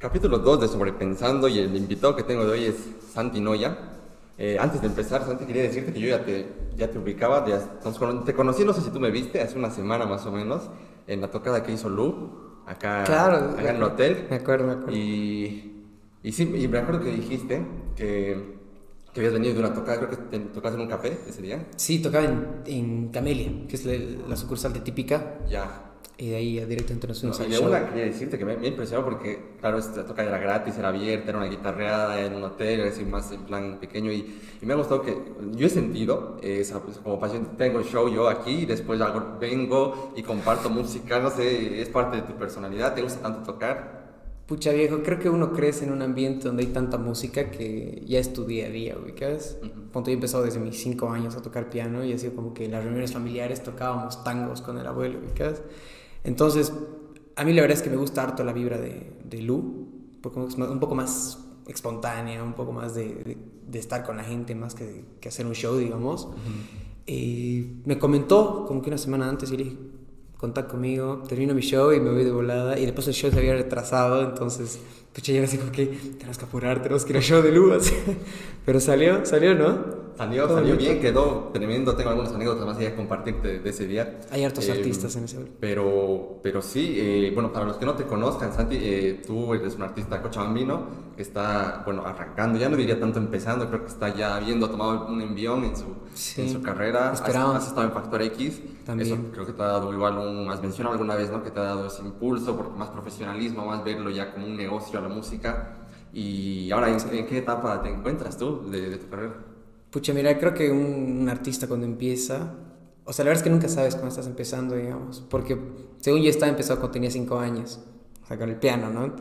Capítulo 2 de Sobrepensando y el invitado que tengo de hoy es Santi Noya. Eh, antes de empezar, Santi, quería decirte que yo ya te, ya te ubicaba, ya te conocí, no sé si tú me viste, hace una semana más o menos, en la tocada que hizo Lu, acá, claro, acá en el hotel. Me acuerdo, me acuerdo. Y, y sí, y me acuerdo que dijiste que, que habías venido de una tocada, creo que te en un café ese día. Sí, tocaba en, en Camelia, que es la, la sucursal de Típica. Ya. Y de ahí directamente nos fuimos no, al y de una quería decirte que me, me impresionó porque, claro, esta toca era gratis, era abierta, era una guitarreada en un hotel, así más en plan pequeño. Y, y me ha gustado que yo he sentido esa, pues, como paciente, tengo show yo aquí y después hago, vengo y comparto música, no sé, es parte de tu personalidad, te gusta tanto tocar. Pucha viejo, creo que uno crece en un ambiente donde hay tanta música que ya es tu día a día, ubicas. Uh -huh. Ponto, yo he empezado desde mis 5 años a tocar piano y ha sido como que en las reuniones familiares tocábamos tangos con el abuelo, ubicas. Entonces, a mí la verdad es que me gusta harto la vibra de, de Lu, porque es un poco más espontánea, un poco más de, de, de estar con la gente más que, que, hacer un show, digamos. Uh -huh. y me comentó como que una semana antes y le dije, contad conmigo, termino mi show y me voy de volada. Y después el show se había retrasado, entonces, pucha, yo así como que tenemos que apurar, tenemos que ir al show de Lu. Así. Pero salió, salió, ¿no? Salió, salió bien, quedó tremendo. Tengo algunas anécdotas más de compartirte de ese día. Hay hartos eh, artistas en ese lugar. Pero, pero sí, eh, bueno, para los que no te conozcan, Santi, eh, tú eres un artista cochabambino que está, bueno, arrancando, ya no diría tanto empezando, creo que está ya habiendo tomado un envión en su, sí. en su carrera. Esperamos. Has, has, estado en Factor X. También. Eso creo que te ha dado igual un, has mencionado alguna vez, ¿no? Que te ha dado ese impulso, por más profesionalismo, más verlo ya como un negocio la música. Y ahora, ¿en, en qué etapa te encuentras tú de, de tu carrera? Pucha, mira, creo que un, un, artista cuando empieza, o sea, la verdad es que nunca sabes cuándo estás empezando, digamos, porque según yo estaba empezado cuando tenía 5 años, o sea, con el piano, ¿no?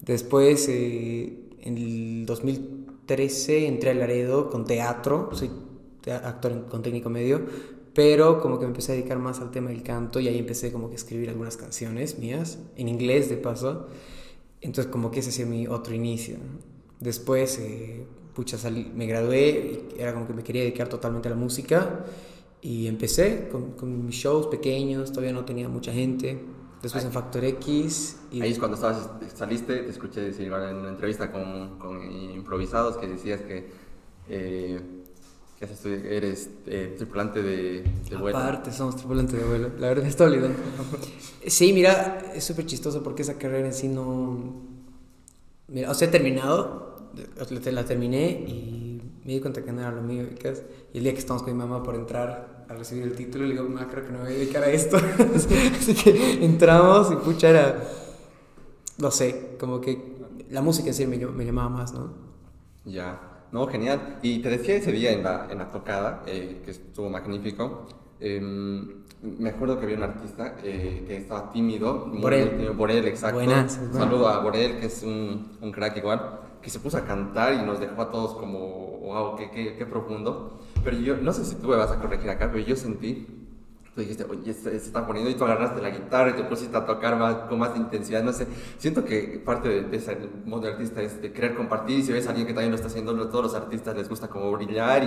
Después, eh, en el 2013, entré a Laredo con teatro, soy actor con técnico medio, pero como que me empecé a dedicar más al tema del canto y ahí empecé como que a escribir algunas canciones mías, en inglés de paso, entonces como que ese ha sido mi otro inicio. Después... Eh, pucha, salí, me gradué, y era como que me quería dedicar totalmente a la música y empecé con, con mis shows pequeños, todavía no tenía mucha gente. Después ahí, en Factor X. Y... Ahí es cuando estabas, saliste, te escuché decir en una entrevista con, con improvisados que decías que, eh, que eres eh, tripulante de, de vuelo. Aparte, somos tripulante de vuelo, la verdad me estoy olvidando. sí, mira, es súper chistoso porque esa carrera en sí no... Mira, o sea, he terminado, la terminé y me di cuenta que no era lo mío. Y el día que estamos con mi mamá por entrar a recibir el título, le digo, mamá, creo que no me voy a dedicar a esto. Así que entramos y pucha, era, no sé, como que la música en sí me, me llamaba más, ¿no? Ya, no, genial. Y te decía ese día en la, en la tocada, eh, que estuvo magnífico. Eh, me acuerdo que había un artista eh, que estaba tímido. Borel. Borel, exacto. Buenas, Un saludo a Borel, que es un, un crack igual que se puso a cantar y nos dejó a todos como, wow, qué, qué, qué, profundo. Pero yo, no sé si tú me vas a corregir acá, pero yo sentí, tú dijiste, oye, se, se está poniendo y tú agarraste la guitarra y te pusiste a tocar más, con más intensidad, no sé. Siento que parte de, de ese modo de artista es de querer compartir y si ves a alguien que también lo está haciendo, todos los artistas les gusta como brillar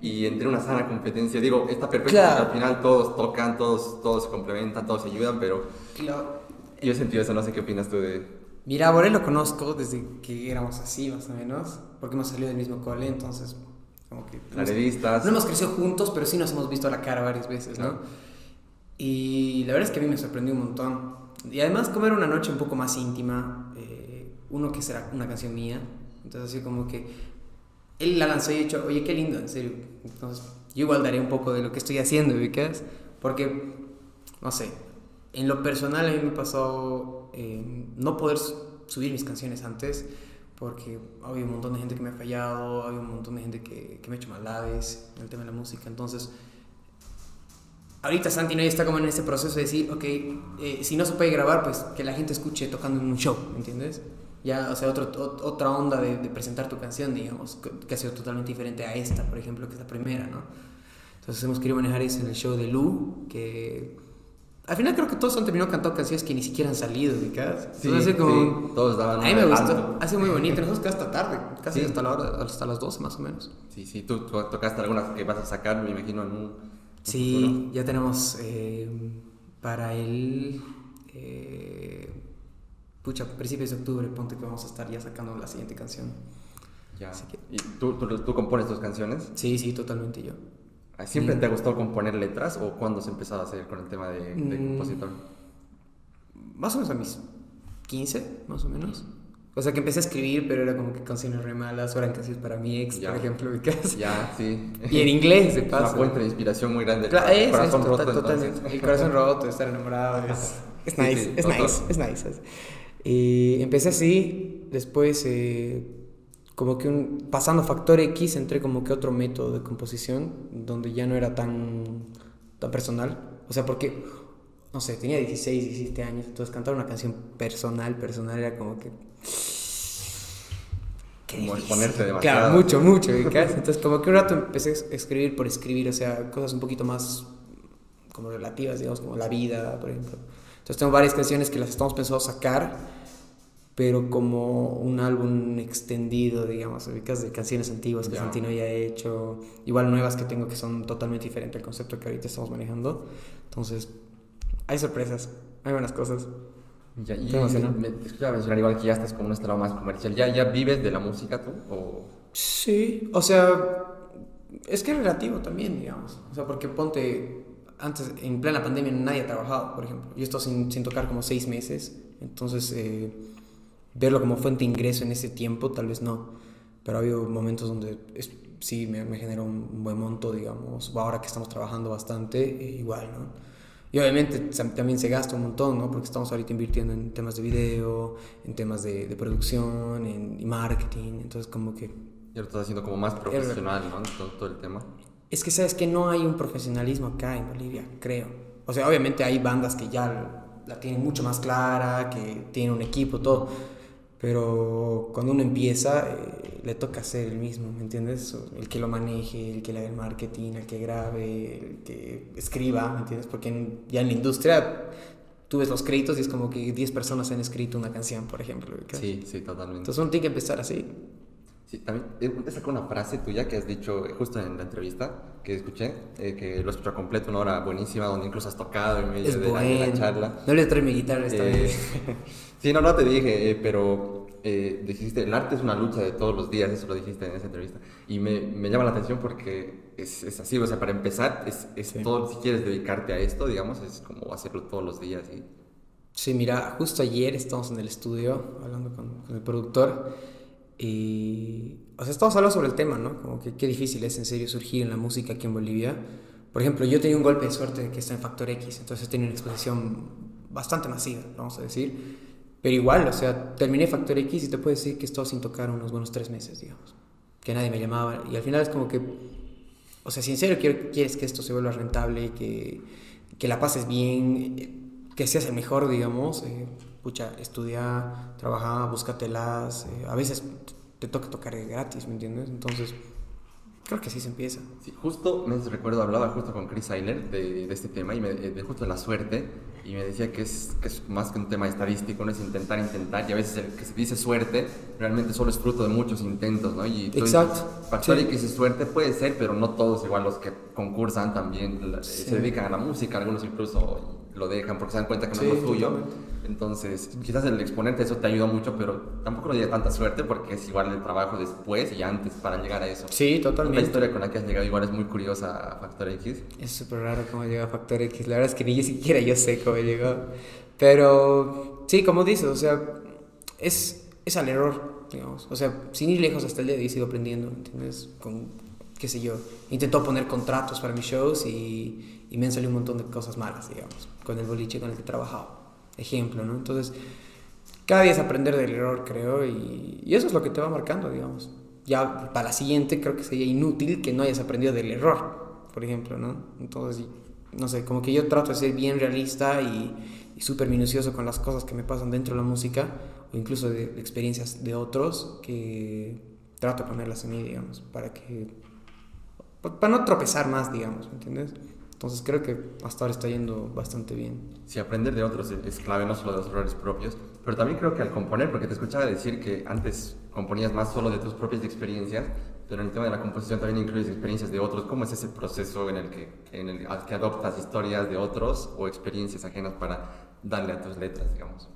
y, y entre una sana competencia. Digo, está perfecto claro. al final todos tocan, todos, todos se complementan, todos se ayudan, pero claro. yo he sentido eso, no sé qué opinas tú de... Mira, Borel lo conozco desde que éramos así, más o menos, porque hemos salido del mismo cole, entonces, como que... Laredistas. No hemos crecido juntos, pero sí nos hemos visto a la cara varias veces, ¿no? Y la verdad es que a mí me sorprendió un montón. Y además, como era una noche un poco más íntima, eh, uno que será una canción mía, entonces así como que él la lanzó y he dicho, oye, qué lindo, en serio. Entonces, yo igual daré un poco de lo que estoy haciendo, ¿ubicas? Porque, no sé, en lo personal a mí me pasó eh, no poder subir mis canciones antes porque había un montón de gente que me ha fallado, había un montón de gente que, que me ha hecho maldades en el tema de la música. Entonces, ahorita Santi está como en ese proceso de decir, ok, eh, si no se puede grabar, pues que la gente escuche tocando en un show, ¿me entiendes? Ya, o sea, otro, otra onda de, de, presentar tu canción, digamos, que, que ha sido totalmente diferente a esta, por ejemplo, que es la primera, ¿no? Entonces hemos querido manejar eso en el show de Lu, que al final creo que todos han terminado cantando canciones que ni siquiera han salido, ¿ubicas? Sí, Entonces, como, sí, todos daban A mí me gustó, ha sido muy bonito, nosotros que hasta tarde, casi sí. hasta la hora, hasta las 12 más o menos. Sí, sí, tú, tú tocaste algunas que vas a sacar, me imagino, en un... Sí, futuro. ya tenemos eh, para el... Eh, pucha, principios de octubre, ponte que vamos a estar ya sacando la siguiente canción. Ya. Así que- ¿Y tú, tú, tú compones tus canciones? Sí, sí, totalmente yo. ¿Siempre Mm. te ha gustado componer letras o cuándo se empezó a hacer con el tema de, de Mm. compositor? Más o menos a mis 15, más o menos. O sea, que empecé a escribir, pero era como que canciones re malas, eran canciones para mi ex, Ya. por ejemplo. Ya, sí. Y en inglés, de Es una paso. fuente de inspiración muy grande. Claro, el es, corazón roto, totalmente. El corazón roto, estar enamorado, es, nice, sí, es nice, es nice. es- Y empecé así, después eh, como que un, pasando factor X entré como que otro método de composición donde ya no era tan, tan personal. O sea, porque, no sé, tenía 16, 17 años, entonces cantar una canción personal, personal era como que... Como exponerte demasiado. Claro, mucho, mucho. Entonces como que un rato empecé a escribir por escribir, o sea, cosas un poquito más como relativas, digamos, como la vida, por ejemplo. Entonces tengo varias canciones que las estamos pensando sacar, pero como un álbum extendido, digamos, ubicas de canciones antiguas que Ya. Santino ya ha hecho, igual nuevas que tengo que son totalmente diferentes al concepto que ahorita estamos manejando. Entonces, hay sorpresas, hay buenas cosas. Ya, y me, escuchaba mencionar igual que ya estás como en este lado más comercial. ¿Ya, ¿Ya vives de la música tú? O... Sí, o sea, es que es relativo también, digamos. O sea, porque ponte, antes, en plena pandemia nadie ha trabajado, por ejemplo. Yo estado sin, sin tocar como seis meses, entonces eh, verlo como fuente de ingreso en ese tiempo, tal vez no. Pero ha habido momentos donde es- sí me, me genera un, buen monto, digamos. Ahora que estamos trabajando bastante, eh, igual, ¿no? Y obviamente también se gasta un montón, ¿no? Porque estamos ahorita invirtiendo en temas de video, en temas de, de producción, en y marketing. Entonces, como que Ya lo estás haciendo como más profesional, ¿no? Todo, todo el tema. es que sabes que no hay un profesionalismo acá en Bolivia, creo. O sea, obviamente hay bandas que ya la tienen mucho más clara, que tienen un equipo, todo. Pero cuando uno empieza, eh, le toca hacer el mismo, ¿me entiendes? El que lo maneje, el que le haga el marketing, el que grabe, el que escriba, ¿me entiendes? Porque en- ya en la industria tú ves los créditos y es como que 10 personas han escrito una canción, por ejemplo. ¿ubicas? Sí, sí, totalmente. Entonces uno tiene que empezar así. Sí, también eh, sacó una frase tuya que has dicho eh, justo en la entrevista que escuché, eh, que lo escuché completo, una hora buenísima, donde incluso has tocado en medio de, la, de la charla. No le trae mi guitarra esta Eh, vez. sí, no, no te dije, eh, pero eh, dijiste, el arte es una lucha de todos los días, eso lo dijiste en esa entrevista. Y me, me llama la atención porque es, es así, o sea, para empezar, es, es Sí. todo, si quieres dedicarte a esto, digamos, es como hacerlo todos los días. Y, Sí, mira, justo ayer estamos en el estudio hablando con, con el productor y, o sea, estamos hablando sobre el tema, ¿no? Como que qué difícil es en serio surgir en la música aquí en Bolivia. Por ejemplo, yo tenía un golpe de suerte que está en Factor X, entonces tenido una exposición bastante masiva, vamos a decir. Pero igual, o sea, terminé Factor X y te puedo decir que he estado sin tocar unos buenos tres meses, digamos. Que nadie me llamaba y al final es como que, o sea, si en serio quiero- quieres que esto se vuelva rentable, que, que la pases bien, eh, que seas el mejor, digamos, eh, pucha, estudia, trabaja, búscatelas, eh, a veces te toca tocar gratis, ¿me entiendes? Entonces, creo que así se empieza. Sí, justo, me recuerdo, hablaba justo con Chris Eiler de, de este tema y me, de justo de la suerte y me decía que es, que es más que un tema estadístico, no es intentar, intentar y a veces el que se dice suerte realmente solo es fruto de muchos intentos, ¿no? Y Exacto, Factor sí. X es suerte, puede ser, pero no todos igual los que concursan también Sí. se dedican a la música, algunos incluso lo dejan porque se dan cuenta que no Sí, es lo tuyo. Entonces, quizás el exponente eso te ayuda mucho, pero tampoco no diría tanta suerte porque es igual el trabajo después y antes para llegar a eso. Sí, La totalmente. historia con la que has llegado igual es muy curiosa a Factor X. Es súper raro cómo llega Factor X. La verdad es que ni yo siquiera yo sé cómo llegó. Pero sí, como dices, o sea, es, es al error, digamos. O sea, sin ir lejos hasta el día de hoy sigo aprendiendo, ¿entiendes? Con, qué sé yo, intentó poner contratos para mis shows y, y me han salido un montón de cosas malas, digamos, con el boliche con el que he trabajado. Ejemplo, ¿no? Entonces, cada día es aprender del error, creo, y, y eso es lo que te va marcando, digamos. Ya para la siguiente creo que sería inútil que no hayas aprendido del error, por ejemplo, ¿no? Entonces, no sé, como que yo trato de ser bien realista y, y súper minucioso con las cosas que me pasan dentro de la música o incluso de, de experiencias de otros que trato de ponerlas en mí, digamos, para que... pa- Para no tropezar más, digamos, ¿me entiendes? Entonces creo que hasta ahora está yendo bastante bien. Sí, aprender de otros es, clave, no solo de los errores propios, pero también creo que al componer, porque te escuchaba decir que antes componías más solo de tus propias experiencias, pero en el tema de la composición también incluyes experiencias de otros. ¿Cómo es ese proceso en el que, en el que adoptas historias de otros o experiencias ajenas para darle a tus letras, digamos?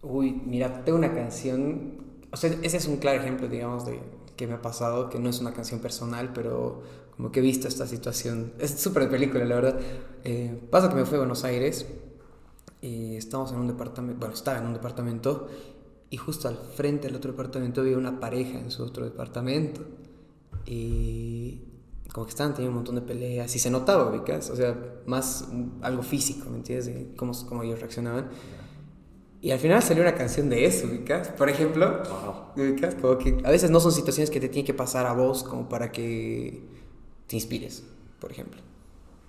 Uy, mira, tengo una canción, o sea, ese es un claro ejemplo, digamos, de que me ha pasado, que no es una canción personal, pero como que he visto esta situación. Es súper de película, la verdad. Eh, pasa que me fui a Buenos Aires y estamos en un departamento, bueno, estaba en un departamento y justo al frente del otro departamento había una pareja en su otro departamento. Y como que estaban teniendo un montón de peleas y se notaba, ubicas, o sea, más algo físico, ¿me entiendes? De cómo, cómo ellos reaccionaban. Y al final salió una canción de eso, ubicas, por ejemplo, ubicas, como que a veces no son situaciones que te tienen que pasar a vos como para que te inspires, por ejemplo.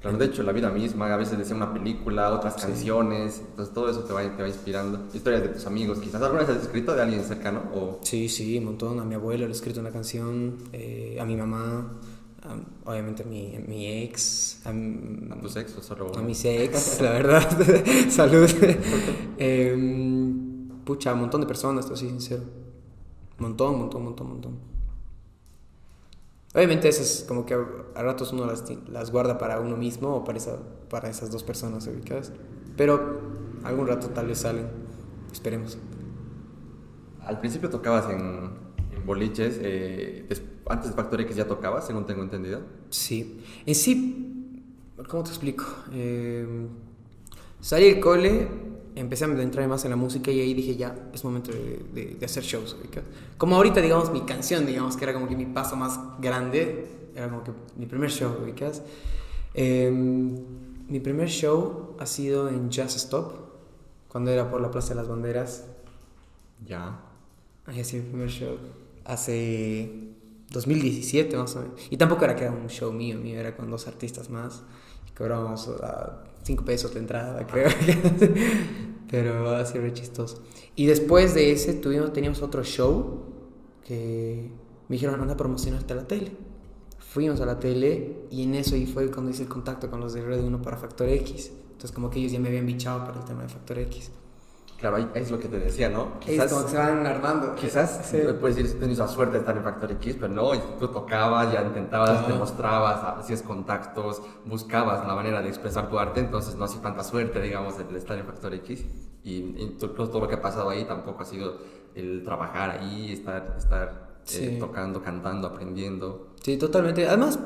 Claro, de hecho, la vida misma, a veces decía una película, otras canciones, entonces todo eso te va, te va inspirando. Historias de tus amigos, quizás alguna vez has escrito de alguien cercano o... Sí, sí, un montón. A mi abuelo le he escrito una canción, eh, a mi mamá, obviamente a mi, mi ex. A, tus ex o solo A mis ex, la verdad. Salud. Em, pucha, un montón de personas, estoy sincero. Montón, montón, montón, montón. Obviamente esas como que a, ratos uno las, las, guarda para uno mismo o para, esa, para esas dos personas ubicadas. Pero algún rato tal vez salen. Esperemos. Al principio tocabas en, en boliches. Eh, antes de Factor X ya tocabas, según tengo entendido. Sí. En sí, ¿cómo te explico? Eh, salí del cole empecé a entrar más en la música y ahí dije, ya, es momento de, de, hacer shows. Como ahorita, digamos, mi canción, digamos, que era como que mi paso más grande, era como que mi primer show, ¿ubicas? Em, mi primer show ha sido en Jazz Stop, cuando era por la Plaza de las Banderas. Ya. Ahí ha sido mi primer show. Hace 2017 más o menos. Y tampoco era que era un show mío, mío era con dos artistas más. Y cobrábamos a 5 pesos de entrada, creo. Pero ha sido re chistoso. Y después de ese tuvimos, teníamos otro show que me dijeron, anda a promocionarte a la tele. Fuimos a la tele y en eso ahí fue cuando hice el contacto con los de Red 1 para Factor X. Entonces como que ellos ya me habían bichado para el tema de Factor X. Claro, es lo que te decía, ¿no? Quizás, es como que se van armando. Quizás sí. puedes decir, tienes la suerte de estar en Factor X, pero no, tú tocabas, ya intentabas, demostrabas, hacías contactos, buscabas la manera de expresar tu arte, entonces no hacía tanta suerte, digamos, el estar en Factor X. Y, todo lo que ha pasado ahí tampoco ha sido el trabajar ahí, estar, estar eh, tocando, cantando, aprendiendo. Sí, totalmente. Además,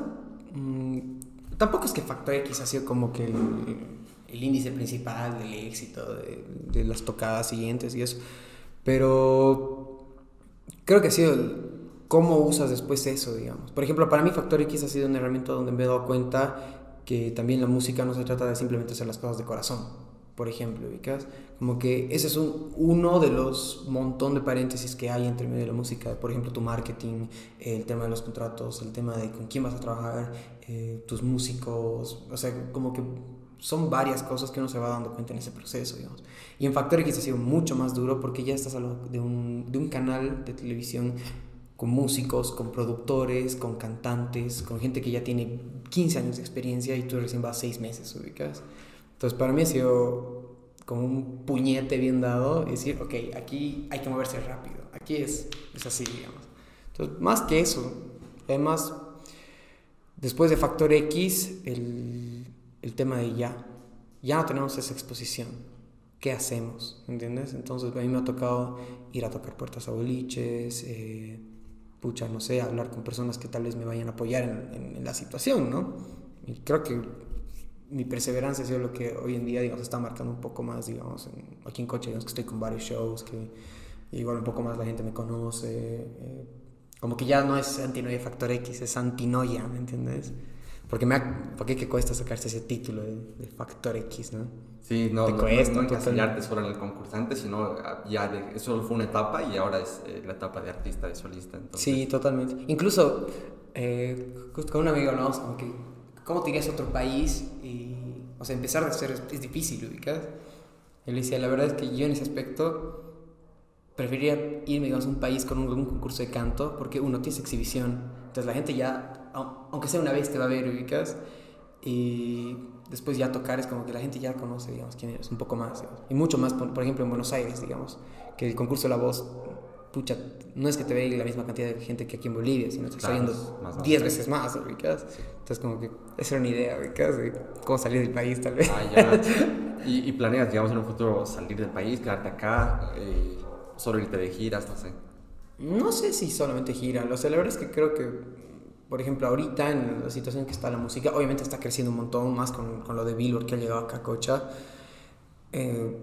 mmm, tampoco es que Factor X ha sido como que el el índice principal del éxito, de, de, las tocadas siguientes y eso. Pero creo que ha sido cómo usas después eso, digamos. Por ejemplo, para mí Factor X ha sido un herramienta donde me he dado cuenta que también la música no se trata de simplemente hacer las cosas de corazón, por ejemplo, ubicas. Como que ese es un, uno de los montón de paréntesis que hay entre medio de la música. Por ejemplo, tu marketing, el tema de los contratos, el tema de con quién vas a trabajar, eh, tus músicos, o sea, como que son varias cosas que uno se va dando cuenta en ese proceso, digamos. Y en Factor X ha sido mucho más duro porque ya estás hablando de un, de un canal de televisión con músicos, con productores, con cantantes, con gente que ya tiene 15 años de experiencia y tú recién vas 6 meses, ubicas. Entonces para mí ha sido como un puñete bien dado y decir, ok, aquí hay que moverse rápido, aquí es, es así, digamos. Entonces, más que eso, además, después de Factor X, el el tema de ya, ya no tenemos esa exposición. ¿Qué hacemos? ¿Entiendes? Entonces a mí me ha tocado ir a tocar puertas a boliches, eh, pucha, no sé, hablar con personas que tal vez me vayan a apoyar en, la situación, ¿no? Y creo que mi perseverancia ha sido lo que hoy en día, digamos, está marcando un poco más, digamos, aquí en Coche, digamos que estoy con varios shows, que igual un poco más la gente me conoce, eh, como que ya no es antinoia factor X, es antinoia, ¿me entiendes? Porque me ha, ¿por qué que cuesta sacarse ese título de, Factor X, no? Sí, no, Te no, cuesta, no, no solo en el concursante, sino ah, ya de, eso fue una etapa y ahora es eh, la etapa de artista, de solista. Entonces. Sí, totalmente. Incluso eh, con un amigo hablábamos como que, ¿cómo te irías a otro país? Y, o sea, empezar de cero es, es difícil, ¿ubicas? Él decía, la verdad es que yo en ese aspecto preferiría irme, digamos, a un país con un, un concurso de canto, porque uno, tiene exhibición, entonces la gente ya aunque sea una vez te va a ver, ubicas. Y después ya tocar es como que la gente ya conoce, digamos, quién eres, un poco más. Y mucho más, por, ejemplo, en Buenos Aires, digamos, que el concurso de la voz pucha, no es que te vea la misma cantidad de gente que aquí en Bolivia, sino que Claro, está más 10 bajo. veces más, ubicas. Entonces, como que esa era una idea, ubicas, de cómo salir del país, tal vez. Ah, ya. ¿Y, y planeas, digamos, en un futuro salir del país, quedarte acá, eh, solo irte de giras, no sé? No sé si solamente gira, o sea, la verdad es que creo que, por ejemplo, ahorita en la situación que está la música, obviamente está creciendo un montón más con, con lo de Billboard que ha llegado acá a Cocha. Eh,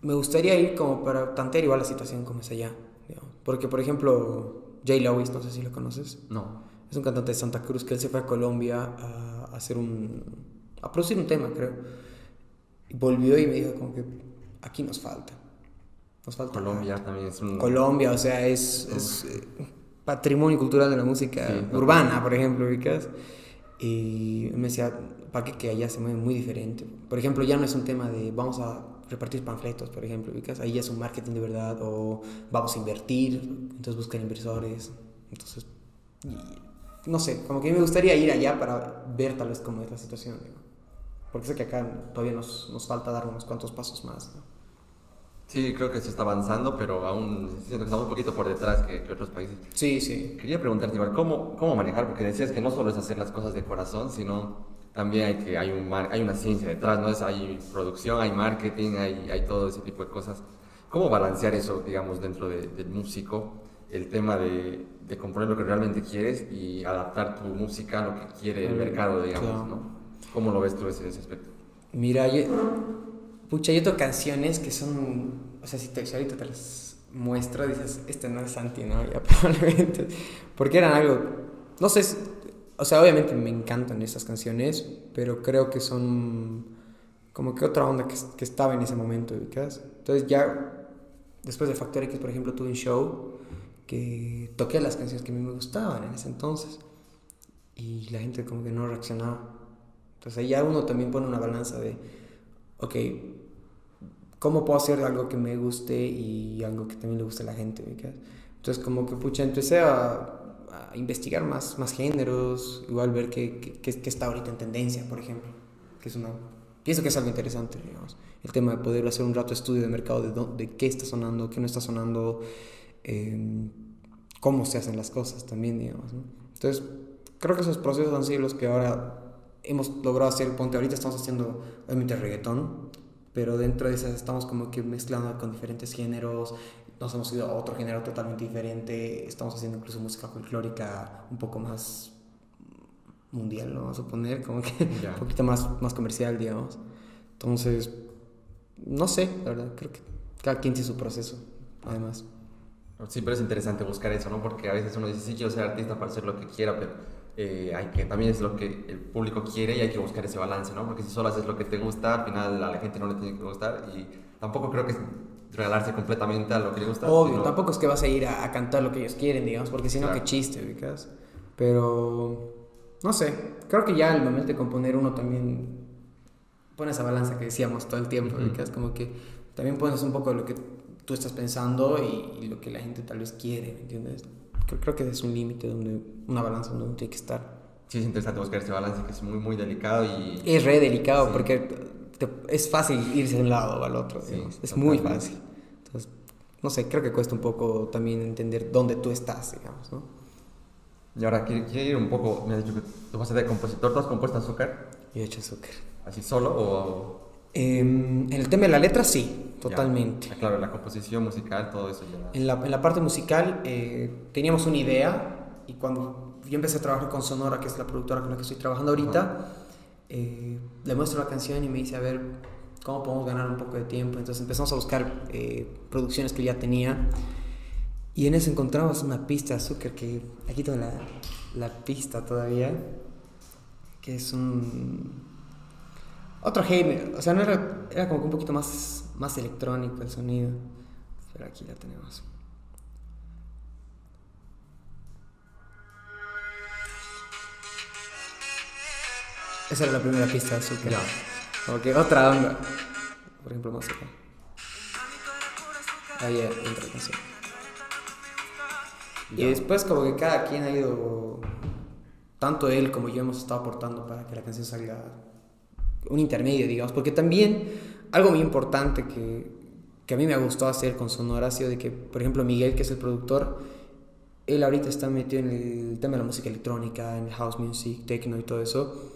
me gustaría ir como para tantear igual la situación como es allá, digamos. Porque, por ejemplo, Jay Lewis, no sé si lo conoces, No. es un cantante de Santa Cruz que él se fue a Colombia a, a hacer un... a producir un tema, creo. Y volvió y me dijo como que aquí nos falta. Nos falta Colombia también es un... Colombia, o sea, es, es, eh, patrimonio cultural de la música Sí, no. urbana, por ejemplo, ubicas. Y me decía, para que, allá se mueve muy diferente. Por ejemplo, ya no es un tema de vamos a repartir panfletos, por ejemplo, ubicas. Ahí ya es un marketing de verdad, o vamos a invertir, entonces buscan inversores. Entonces, y- no sé, como que me gustaría ir allá para ver tal vez cómo es la situación. digo. Porque sé que acá todavía nos, nos falta dar unos cuantos pasos más. ¿no? Sí, creo que se está avanzando, pero aún siento que estamos un poquito por detrás que, que otros países. Sí, sí. Quería preguntarte, igual, ¿cómo, ¿cómo manejar? Porque decías que no solo es hacer las cosas de corazón, sino también hay, que, hay, un, hay una ciencia detrás, ¿no? Es, hay producción, hay marketing, hay, hay todo ese tipo de cosas. ¿Cómo balancear eso, digamos, dentro de- del músico? El tema de, de componer lo que realmente quieres y adaptar tu música a lo que quiere el Mm, mercado, digamos, claro. ¿no? ¿Cómo lo ves tú ese, ese aspecto? Mira, yo, pucha, tengo canciones que son, o sea, si, te, si ahorita te las muestro, dices, este no es Santi, ¿no? Ya probablemente, porque eran algo, no sé, o sea, obviamente me encantan esas canciones, pero creo que son como que otra onda que, estaba en ese momento. Entonces ya, después de Factor X, por ejemplo, tuve un show que toqué las canciones que a mí me gustaban en ese entonces y la gente como que no reaccionaba. Entonces ahí uno también pone una balanza de, ok, ¿cómo puedo hacer algo que me guste y algo que también le guste a la gente? ubicas? Entonces como que pucha, empecé a, a investigar más, más géneros, igual ver qué, qué, qué- está ahorita en tendencia, por ejemplo, que es una... Pienso que es algo interesante, digamos, el tema de poder hacer un rato estudio de mercado de, dó- de qué está sonando, qué no está sonando, eh, cómo se hacen las cosas también, digamos, ¿no? Entonces, creo que esos procesos han sido los que ahora hemos logrado hacer. Ponte, ahorita estamos haciendo, obviamente, reggaetón, pero dentro de esas estamos como que mezclando con diferentes géneros. Nos hemos ido a otro género totalmente diferente. Estamos haciendo incluso música folclórica un poco más mundial, ¿no? Vamos a suponer, como que Ya. un poquito más, más comercial, digamos. Entonces, no sé, la verdad, creo que cada quien tiene su proceso, además. Sí, pero es interesante buscar eso, ¿no? Porque a veces uno dice, sí, quiero ser artista para hacer lo que quiera, pero eh, hay que, también es lo que el público quiere y hay que buscar ese balance, ¿no? Porque si solo haces lo que te gusta, al final a la gente no le tiene que gustar y tampoco creo que regalarse completamente a lo que le gusta. Obvio, sino- tampoco es que vas a ir a, a cantar lo que ellos quieren, digamos, porque si no, Claro. qué chiste, ubicas. Pero, no sé, creo que ya al momento de componer uno también pone esa balanza que decíamos todo el tiempo, Ujú. ubicas, como que también pones un poco de lo que tú estás pensando y, y lo que la gente tal vez quiere, ¿me entiendes? Creo, creo que es un límite donde, una balanza donde uno tiene que estar. Sí, es interesante buscar ese balance que es muy, muy delicado y... Es re delicado Sí. porque te- es fácil irse de un lado o al otro, Sí, digamos. es muy totalmente. fácil. Entonces, no sé, creo que cuesta un poco también entender dónde tú estás, digamos, ¿no? Y ahora, quiero, quiero ir un poco, me has dicho que tú vas a ser de compositor, ¿tú has compuesto azúcar? Y he hecho azúcar. ¿Así solo o...? Em, en el tema de la letra, sí, totalmente. Ya, claro, la composición musical, todo eso ya... En la, en la parte musical eh, teníamos una idea y cuando yo empecé a trabajar con Sonora, que es la productora con la que estoy trabajando ahorita, eh, le muestro la canción y me dice, a ver, ¿cómo podemos ganar un poco de tiempo? Entonces empezamos a buscar eh, producciones que ya tenía y en eso encontramos una pista de azúcar que aquí tengo la, la pista todavía, que es un... Otro género, o sea, no era, era como que un poquito más, más electrónico el sonido. Pero aquí la tenemos. Esa era la primera pista de azúcar. Ya. Como que otra onda. Por ejemplo, música. Ahí entra la canción. Y después como que cada quien ha ido, tanto él como yo hemos estado aportando para que la canción salga un intermedio, digamos, porque también algo muy importante que, que a mí me gustó hacer con Sonora ha sido de que, por ejemplo, Miguel, que es el productor, él ahorita está metido en el tema de la música electrónica, en house music, techno y todo eso,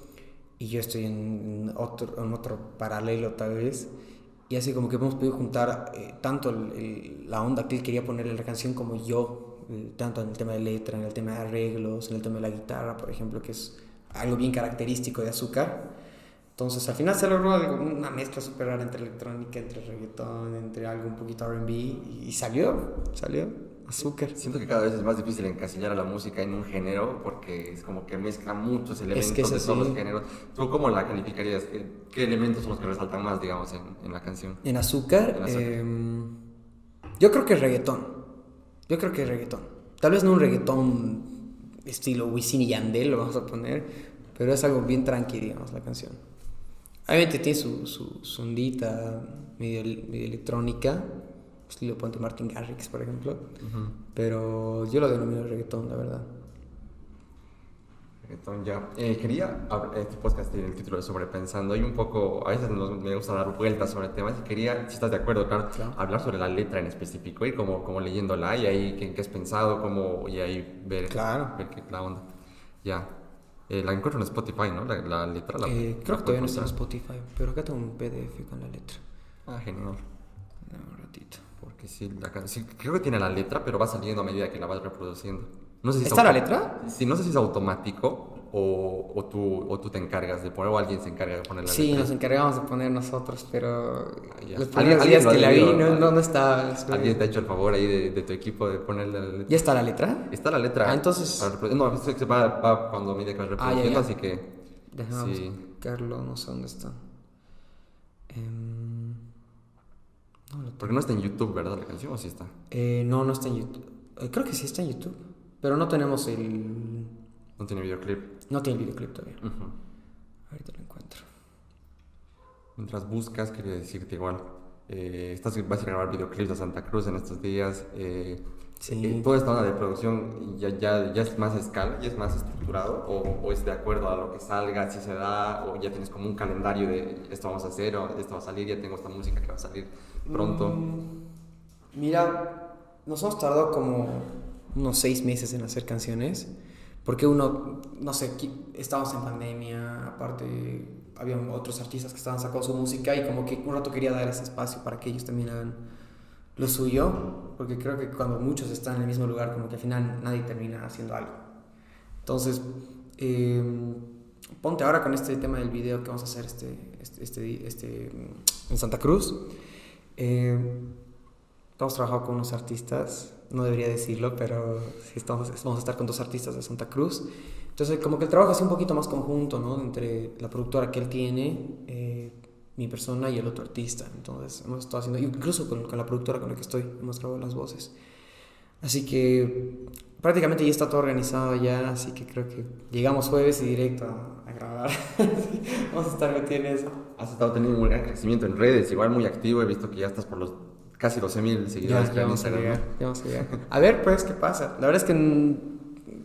y yo estoy en otro, en otro paralelo tal vez. Y así como que hemos podido juntar eh, tanto la onda que él quería poner en la canción como yo, tanto en el tema de letra, en el tema de arreglos, en el tema de la guitarra, por ejemplo, que es algo bien característico de Azúcar. Entonces al final se logró algo, una mezcla súper rara entre electrónica, entre reggaetón, entre algo un poquito RB y salió, salió azúcar. Siento que cada vez es más difícil encasillar a la música en un género porque es como que mezcla muchos elementos de todos los géneros. ¿Tú cómo la calificarías? ¿Qué, elementos son los que resaltan más, digamos, en, en la canción? En azúcar, em, yo creo que reggaetón. Yo creo que reggaetón. Tal vez no un reggaetón estilo Wisin y Yandel, lo vamos a poner, pero es algo bien tranquilo, digamos, la canción. Obviamente tiene su, su, su ondita medio, medio electrónica, estilo Ponte Martin Garrix, por ejemplo. Pero yo lo denomino reggaetón, la verdad. Reggaetón, ya. Eh, quería, este podcast tiene el título de Sobrepensando y un poco, a veces me gusta dar vueltas sobre temas y quería, si estás de acuerdo, claro, hablar sobre la letra en específico, ir como, como leyéndola y ahí qué, qué has pensado, cómo, y ahí ver, claro. ver qué la onda. Ya. Eh, la encuentro en Spotify, ¿no? La, la letra. La, eh, creo que todavía no está en Spotify, pero acá tengo un PDF con la letra. Ah, genial. un ratito. Porque sí, la canción, creo que tiene la letra, pero va saliendo a medida que la vas reproduciendo. No sé si ¿Está la letra? Sí, no sé si es automático o, o, tú, o tú te encargas de poner o alguien se encarga de poner la sí, letra. Sí, nos encargamos de poner nosotros, pero los primeros días que la vi no, no, no está. ¿Alguien te ha hecho el favor ahí de, de tu equipo de ponerle la letra? ¿Ya está la letra? Está la letra. Ah, entonces... no, se va, va cuando mide que vas reproduciendo, ah, así que... Déjame sí. buscarlo, no sé dónde está. Um... No, Porque no está en YouTube, ¿verdad? La canción o sí está. Eh, no, no está en YouTube. Eh, creo que sí está en YouTube. Pero no tenemos el. No tiene videoclip. No tiene videoclip todavía. Ahorita lo encuentro. Mientras buscas, quería decirte igual. Eh, estás, vas a grabar videoclips a Santa Cruz en estos días. Eh, sí. Eh, toda esta onda de producción ya, ya, ya es más escala, ya es más estructurado, o, o, es de acuerdo a lo que salga, si se da, o ya tienes como un calendario de esto vamos a hacer, o esto va a salir, ya tengo esta música que va a salir pronto? Mm, mira, nos hemos tardado como unos seis meses en hacer canciones, porque uno, no sé, estábamos en pandemia, aparte había otros artistas que estaban sacando su música y como que un rato quería dar ese espacio para que ellos también hagan lo suyo, porque creo que cuando muchos están en el mismo lugar, como que al final nadie termina haciendo algo. Entonces, em, ponte ahora con este tema del video que vamos a hacer este, este, este, este en Santa Cruz. Eh, hemos trabajado con unos artistas, no debería decirlo, pero sí estamos, vamos a estar con dos artistas de Santa Cruz. Entonces, como que el trabajo es un poquito más conjunto, ¿no? Entre la productora que él tiene, eh, mi persona y el otro artista. Entonces, hemos estado haciendo, incluso con, con, la productora con la que estoy, hemos grabado las voces. Así que prácticamente ya está todo organizado ya, así que creo que llegamos jueves y directo a, a grabar. vamos a estar metidos en eso has estado teniendo un gran crecimiento en redes, igual muy activo, he visto que ya estás por los casi 12 mil seguidores. Ya, vamos a llegar, ya vamos a llegar. A ver, pues, ¿qué pasa? La verdad es que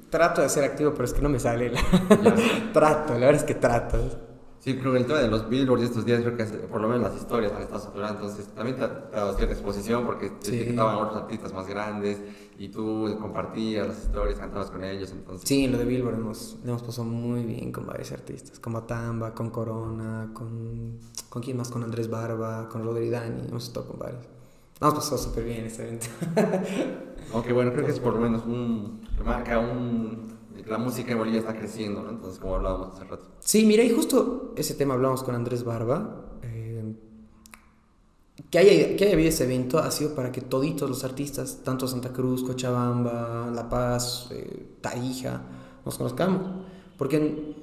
trato de ser activo, pero es que no me sale. La... trato, la verdad es que trato. Sí, creo que el tema de los billboards estos días, creo que por lo menos las historias han estado saturando, entonces también te ha dado cierta exposición porque te estaban otros artistas más grandes y tú compartías las historias, cantabas con ellos, entonces... Sí, lo de Billboard hemos, hemos pasado muy bien con varios artistas, con Matamba, con Corona, con... ¿Con quién más? Con Andrés Barba, con Rodri Dani, hemos estado con varios. Hemos pasado súper bien este evento. Aunque bueno, creo que es por lo menos un... marca un la música en Bolivia está creciendo, ¿no? Entonces, como hablábamos hace rato. Sí, mira, y justo ese tema hablamos con Andrés Barba. Eh, que, haya, que haya habido ese evento ha sido para que toditos los artistas, tanto Santa Cruz, Cochabamba, La Paz, eh, Tarija, nos conozcamos. Porque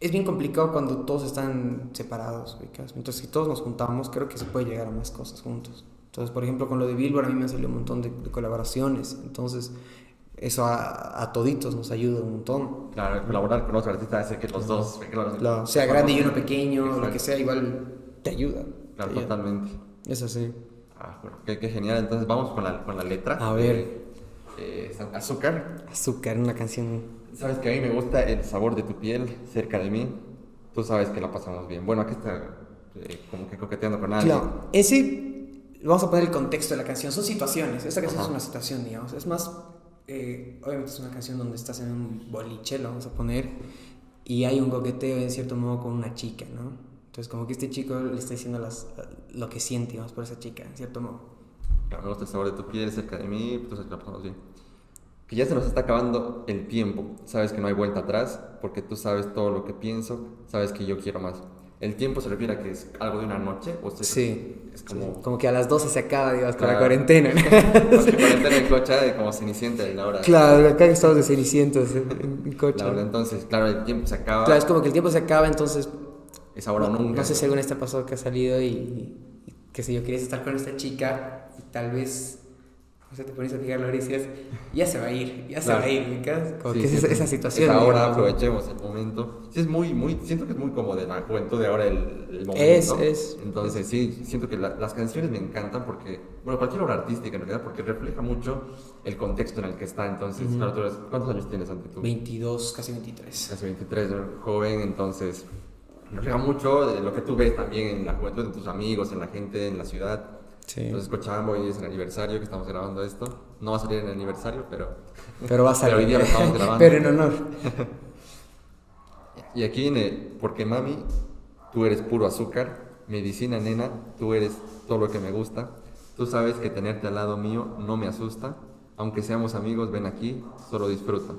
es bien complicado cuando todos están separados, Entonces, si todos nos juntamos, creo que se puede llegar a más cosas juntos. Entonces, por ejemplo, con lo de Billboard a mí me han salido un montón de, de colaboraciones. Entonces, eso a, a, toditos nos ayuda un montón. Claro, colaborar con otro artista hace que los dos, claro, sea grande y uno pequeño, lo que sea, igual te ayuda. Claro, totalmente. Es así. Ah, bueno, qué, qué, genial. Entonces vamos con la, con la letra. A ver. Eh, azúcar. Azúcar, una canción. Sabes que a mí me gusta el sabor de tu piel cerca de mí. Tú sabes que la pasamos bien. Bueno, aquí está eh, como que coqueteando con alguien. Claro, ese vamos a poner el contexto de la canción, son situaciones, esta canción Ajá. es una situación, digamos, es más, eh, obviamente es una canción donde estás en un boliche, lo vamos a poner, y hay un coqueteo en cierto modo con una chica, ¿no? Entonces como que este chico le está diciendo las, lo que siente, digamos, por esa chica, en cierto modo. Me gusta el sabor de tu piel cerca de mí, tú sabes que la pasamos bien. Que ya se nos está acabando el tiempo, sabes que no hay vuelta atrás, porque tú sabes todo lo que pienso, sabes que yo quiero más. ¿El tiempo se refiere a que es algo de una noche? O sea, Sí. Es como... Como que a las 12 se acaba, digamos, con la cuarentena. Porque cuarentena en cocha de como cenicienta y la hora. claro, acá estamos de cenicientos en, en coche. La hora, entonces, claro, el tiempo se acaba. Claro, es como que el tiempo se acaba, entonces Es ahora o no, nunca. no sé si alguna vez te ha pasado que has salido y, y qué sé yo, querías estar con esta chica y tal vez, o sea, te pones a fijar la hora y decías, ya se va a ir, ya se Claro. va a ir, ¿me? Como Sí, que es esa, esa situación. Es ahora, digamos, aprovechemos el momento. Sí, es muy, muy, siento que es muy como de la juventud de ahora el, el momento. Es, es. Entonces, sí, siento que la- las canciones me encantan porque, bueno, cualquier obra artística en realidad, porque refleja mucho el contexto en el que está. Entonces, Ujú. claro, tú eres, ¿cuántos años tienes ante tú? 22, casi 23. Casi 23, eres joven, entonces refleja mucho de lo que tú ves también en la juventud, en tus amigos, en la gente, en la ciudad. Sí. Entonces, Cochabamba hoy es el aniversario que estamos grabando esto. No va a salir en el aniversario, pero Pero va a salir. Pero hoy día lo estamos grabando. Pero en honor. Y aquí viene, porque mami, tú eres puro azúcar, medicina nena, tú eres todo lo que me gusta. Tú sabes que tenerte al lado mío no me asusta. Aunque seamos amigos, ven aquí, solo disfruta.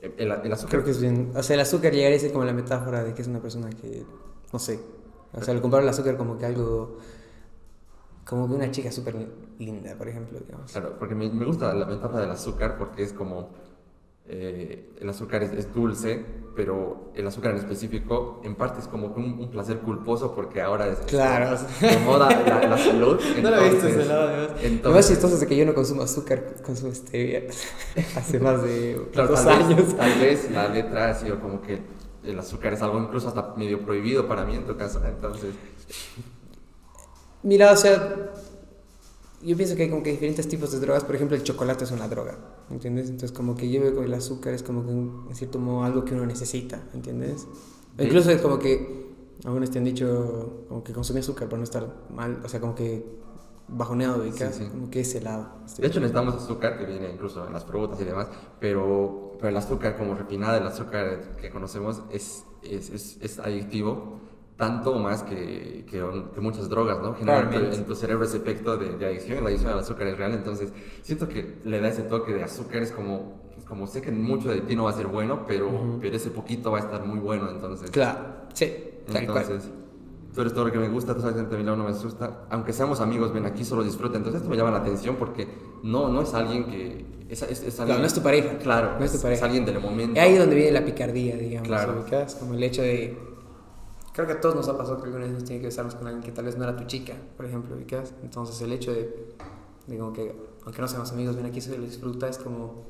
El, el- el azúcar. Creo que es bien. O sea, el azúcar llegaría a ser como la metáfora de que es una persona que. No sé. O sea, lo comparo el azúcar como que algo. Como que una chica súper linda, por ejemplo, digamos. Claro, porque me, me gusta la metáfora del azúcar porque es como. eh, el azúcar es, es dulce, pero el azúcar en específico, en parte es como un, un placer culposo porque ahora es. Claro. De moda la, la salud. No lo he visto entonces- ese lado, además. Lo más entonces- chistoso es que yo no consumo azúcar, consumo stevia. Hace más de Claro, dos tal años. Vez, tal vez la letra ha sido como que el azúcar es algo incluso hasta medio prohibido para mí en tu caso. Entonces, Mira, o sea, yo pienso que hay como que diferentes tipos de drogas. Por ejemplo, el chocolate es una droga, ¿entiendes? Entonces, como que yo veo que el azúcar es como que, en cierto modo, algo que uno necesita, ¿entiendes? O incluso es como que, algunos te han dicho, como que consumir azúcar para no estar mal, o sea, como que bajoneado, ubicas, Sí, sí. como que ese lado. de hecho necesitamos azúcar que viene incluso en las frutas y demás, pero, pero el azúcar como refinada, el azúcar que conocemos es, es, es, es adictivo. Tanto o más que, que, que muchas drogas, ¿no? Generan en tu- en tu cerebro ese efecto de, de adicción, la adicción al azúcar es real, entonces siento que le da ese toque de azúcar, es como, como sé que mucho de ti no va a ser bueno, pero, Ujú. pero ese poquito va a estar muy bueno, entonces... Claro, sí, tal cual. Entonces, tú eres todo lo que me gusta, tú sabes que a mi lado no me asusta. Aunque seamos amigos, ven aquí, solo disfruta. Entonces, esto me llama la atención porque no, no es alguien que. Es, es, es alguien, Claro, no es tu pareja. Claro, No es tu es, pareja. es alguien del momento. Y ahí es donde viene la picardía, digamos. Claro. Como el hecho de. Creo que a todos nos ha pasado que alguna vez nos tiene que besarnos con alguien que tal vez no era tu chica, por ejemplo, ¿ubicas? Entonces el hecho de. como que, aunque no seamos amigos, ven aquí, se lo disfruta, es como.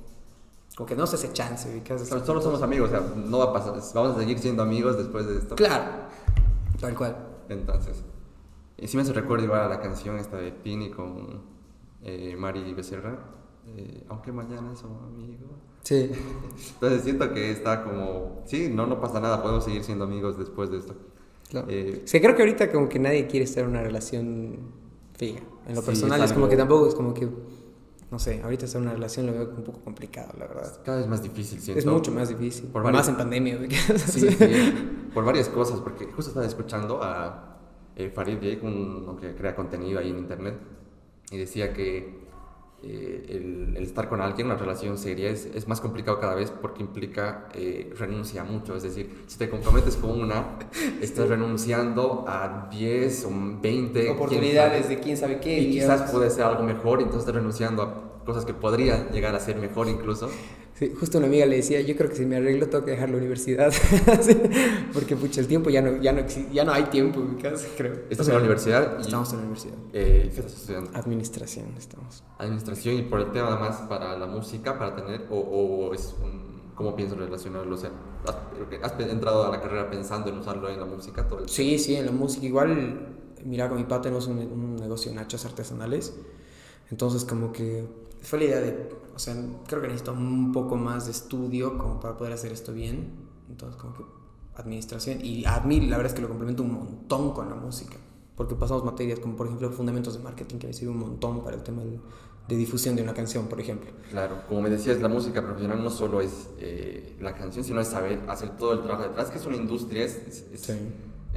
como que no se hace chance, ¿ubicas? Solo, solo somos amigos, o sea, no va a pasar. Vamos a seguir siendo amigos después de esto. Claro, tal cual. Entonces, y sí me hace recuerdo igual a la canción esta de Tini con eh, Mari Becerra. eh, aunque mañana somos amigos. Sí. Entonces siento que está como, sí, no, no pasa nada, podemos seguir siendo amigos después de esto. Claro. Eh, Es que creo que ahorita como que nadie quiere estar en una relación fija. En lo Sí, personal es como que tampoco es como que, no sé, ahorita estar en una relación lo veo un poco complicado, la verdad. cada vez más difícil, siento. Es mucho más difícil. Por más varios- en pandemia. sí, por varias cosas, porque justo estaba escuchando a eh, Farid Jake, uno que crea contenido ahí en internet, y decía que eh, el, el estar con alguien, una relación seria, es, es más complicado cada vez porque implica eh, renuncia a mucho. Es decir, si te comprometes con una, estás renunciando a 10 o 20 quién Oportunidades sabe. de quién sabe qué. Y digamos. quizás puede ser algo mejor, entonces estás renunciando a cosas que podría llegar a ser mejor incluso. Sí, justo una amiga le decía, yo creo que si me arreglo tengo que dejar la universidad. Porque pucha, el tiempo ya no, ya no, ya no hay tiempo, ubicas, creo. Estás en la universidad Estamos en la universidad. eh, ¿qué estás estudiando? Administración estamos. administración y por el tema además para la música, para tener, o, o es un, ¿cómo piensas relacionarlo? O sea, ¿has, has entrado a la carrera pensando en usarlo en la música todo el Sí, sí, en la música. Igual, mira, con mi papá tenemos un, un negocio de nachos artesanales. Entonces, como que fue la idea de, o sea, creo que necesito un poco más de estudio como para poder hacer esto bien. Entonces, como que administración. Y admin, la verdad es que lo complemento un montón con la música. porque pasamos materias como por ejemplo fundamentos de marketing que me sirve un montón para el tema de difusión de una canción, por ejemplo. Claro, como me decías, la música profesional no solo es eh, la canción, sino es saber hacer todo el trabajo detrás, que es una industria, es, es, es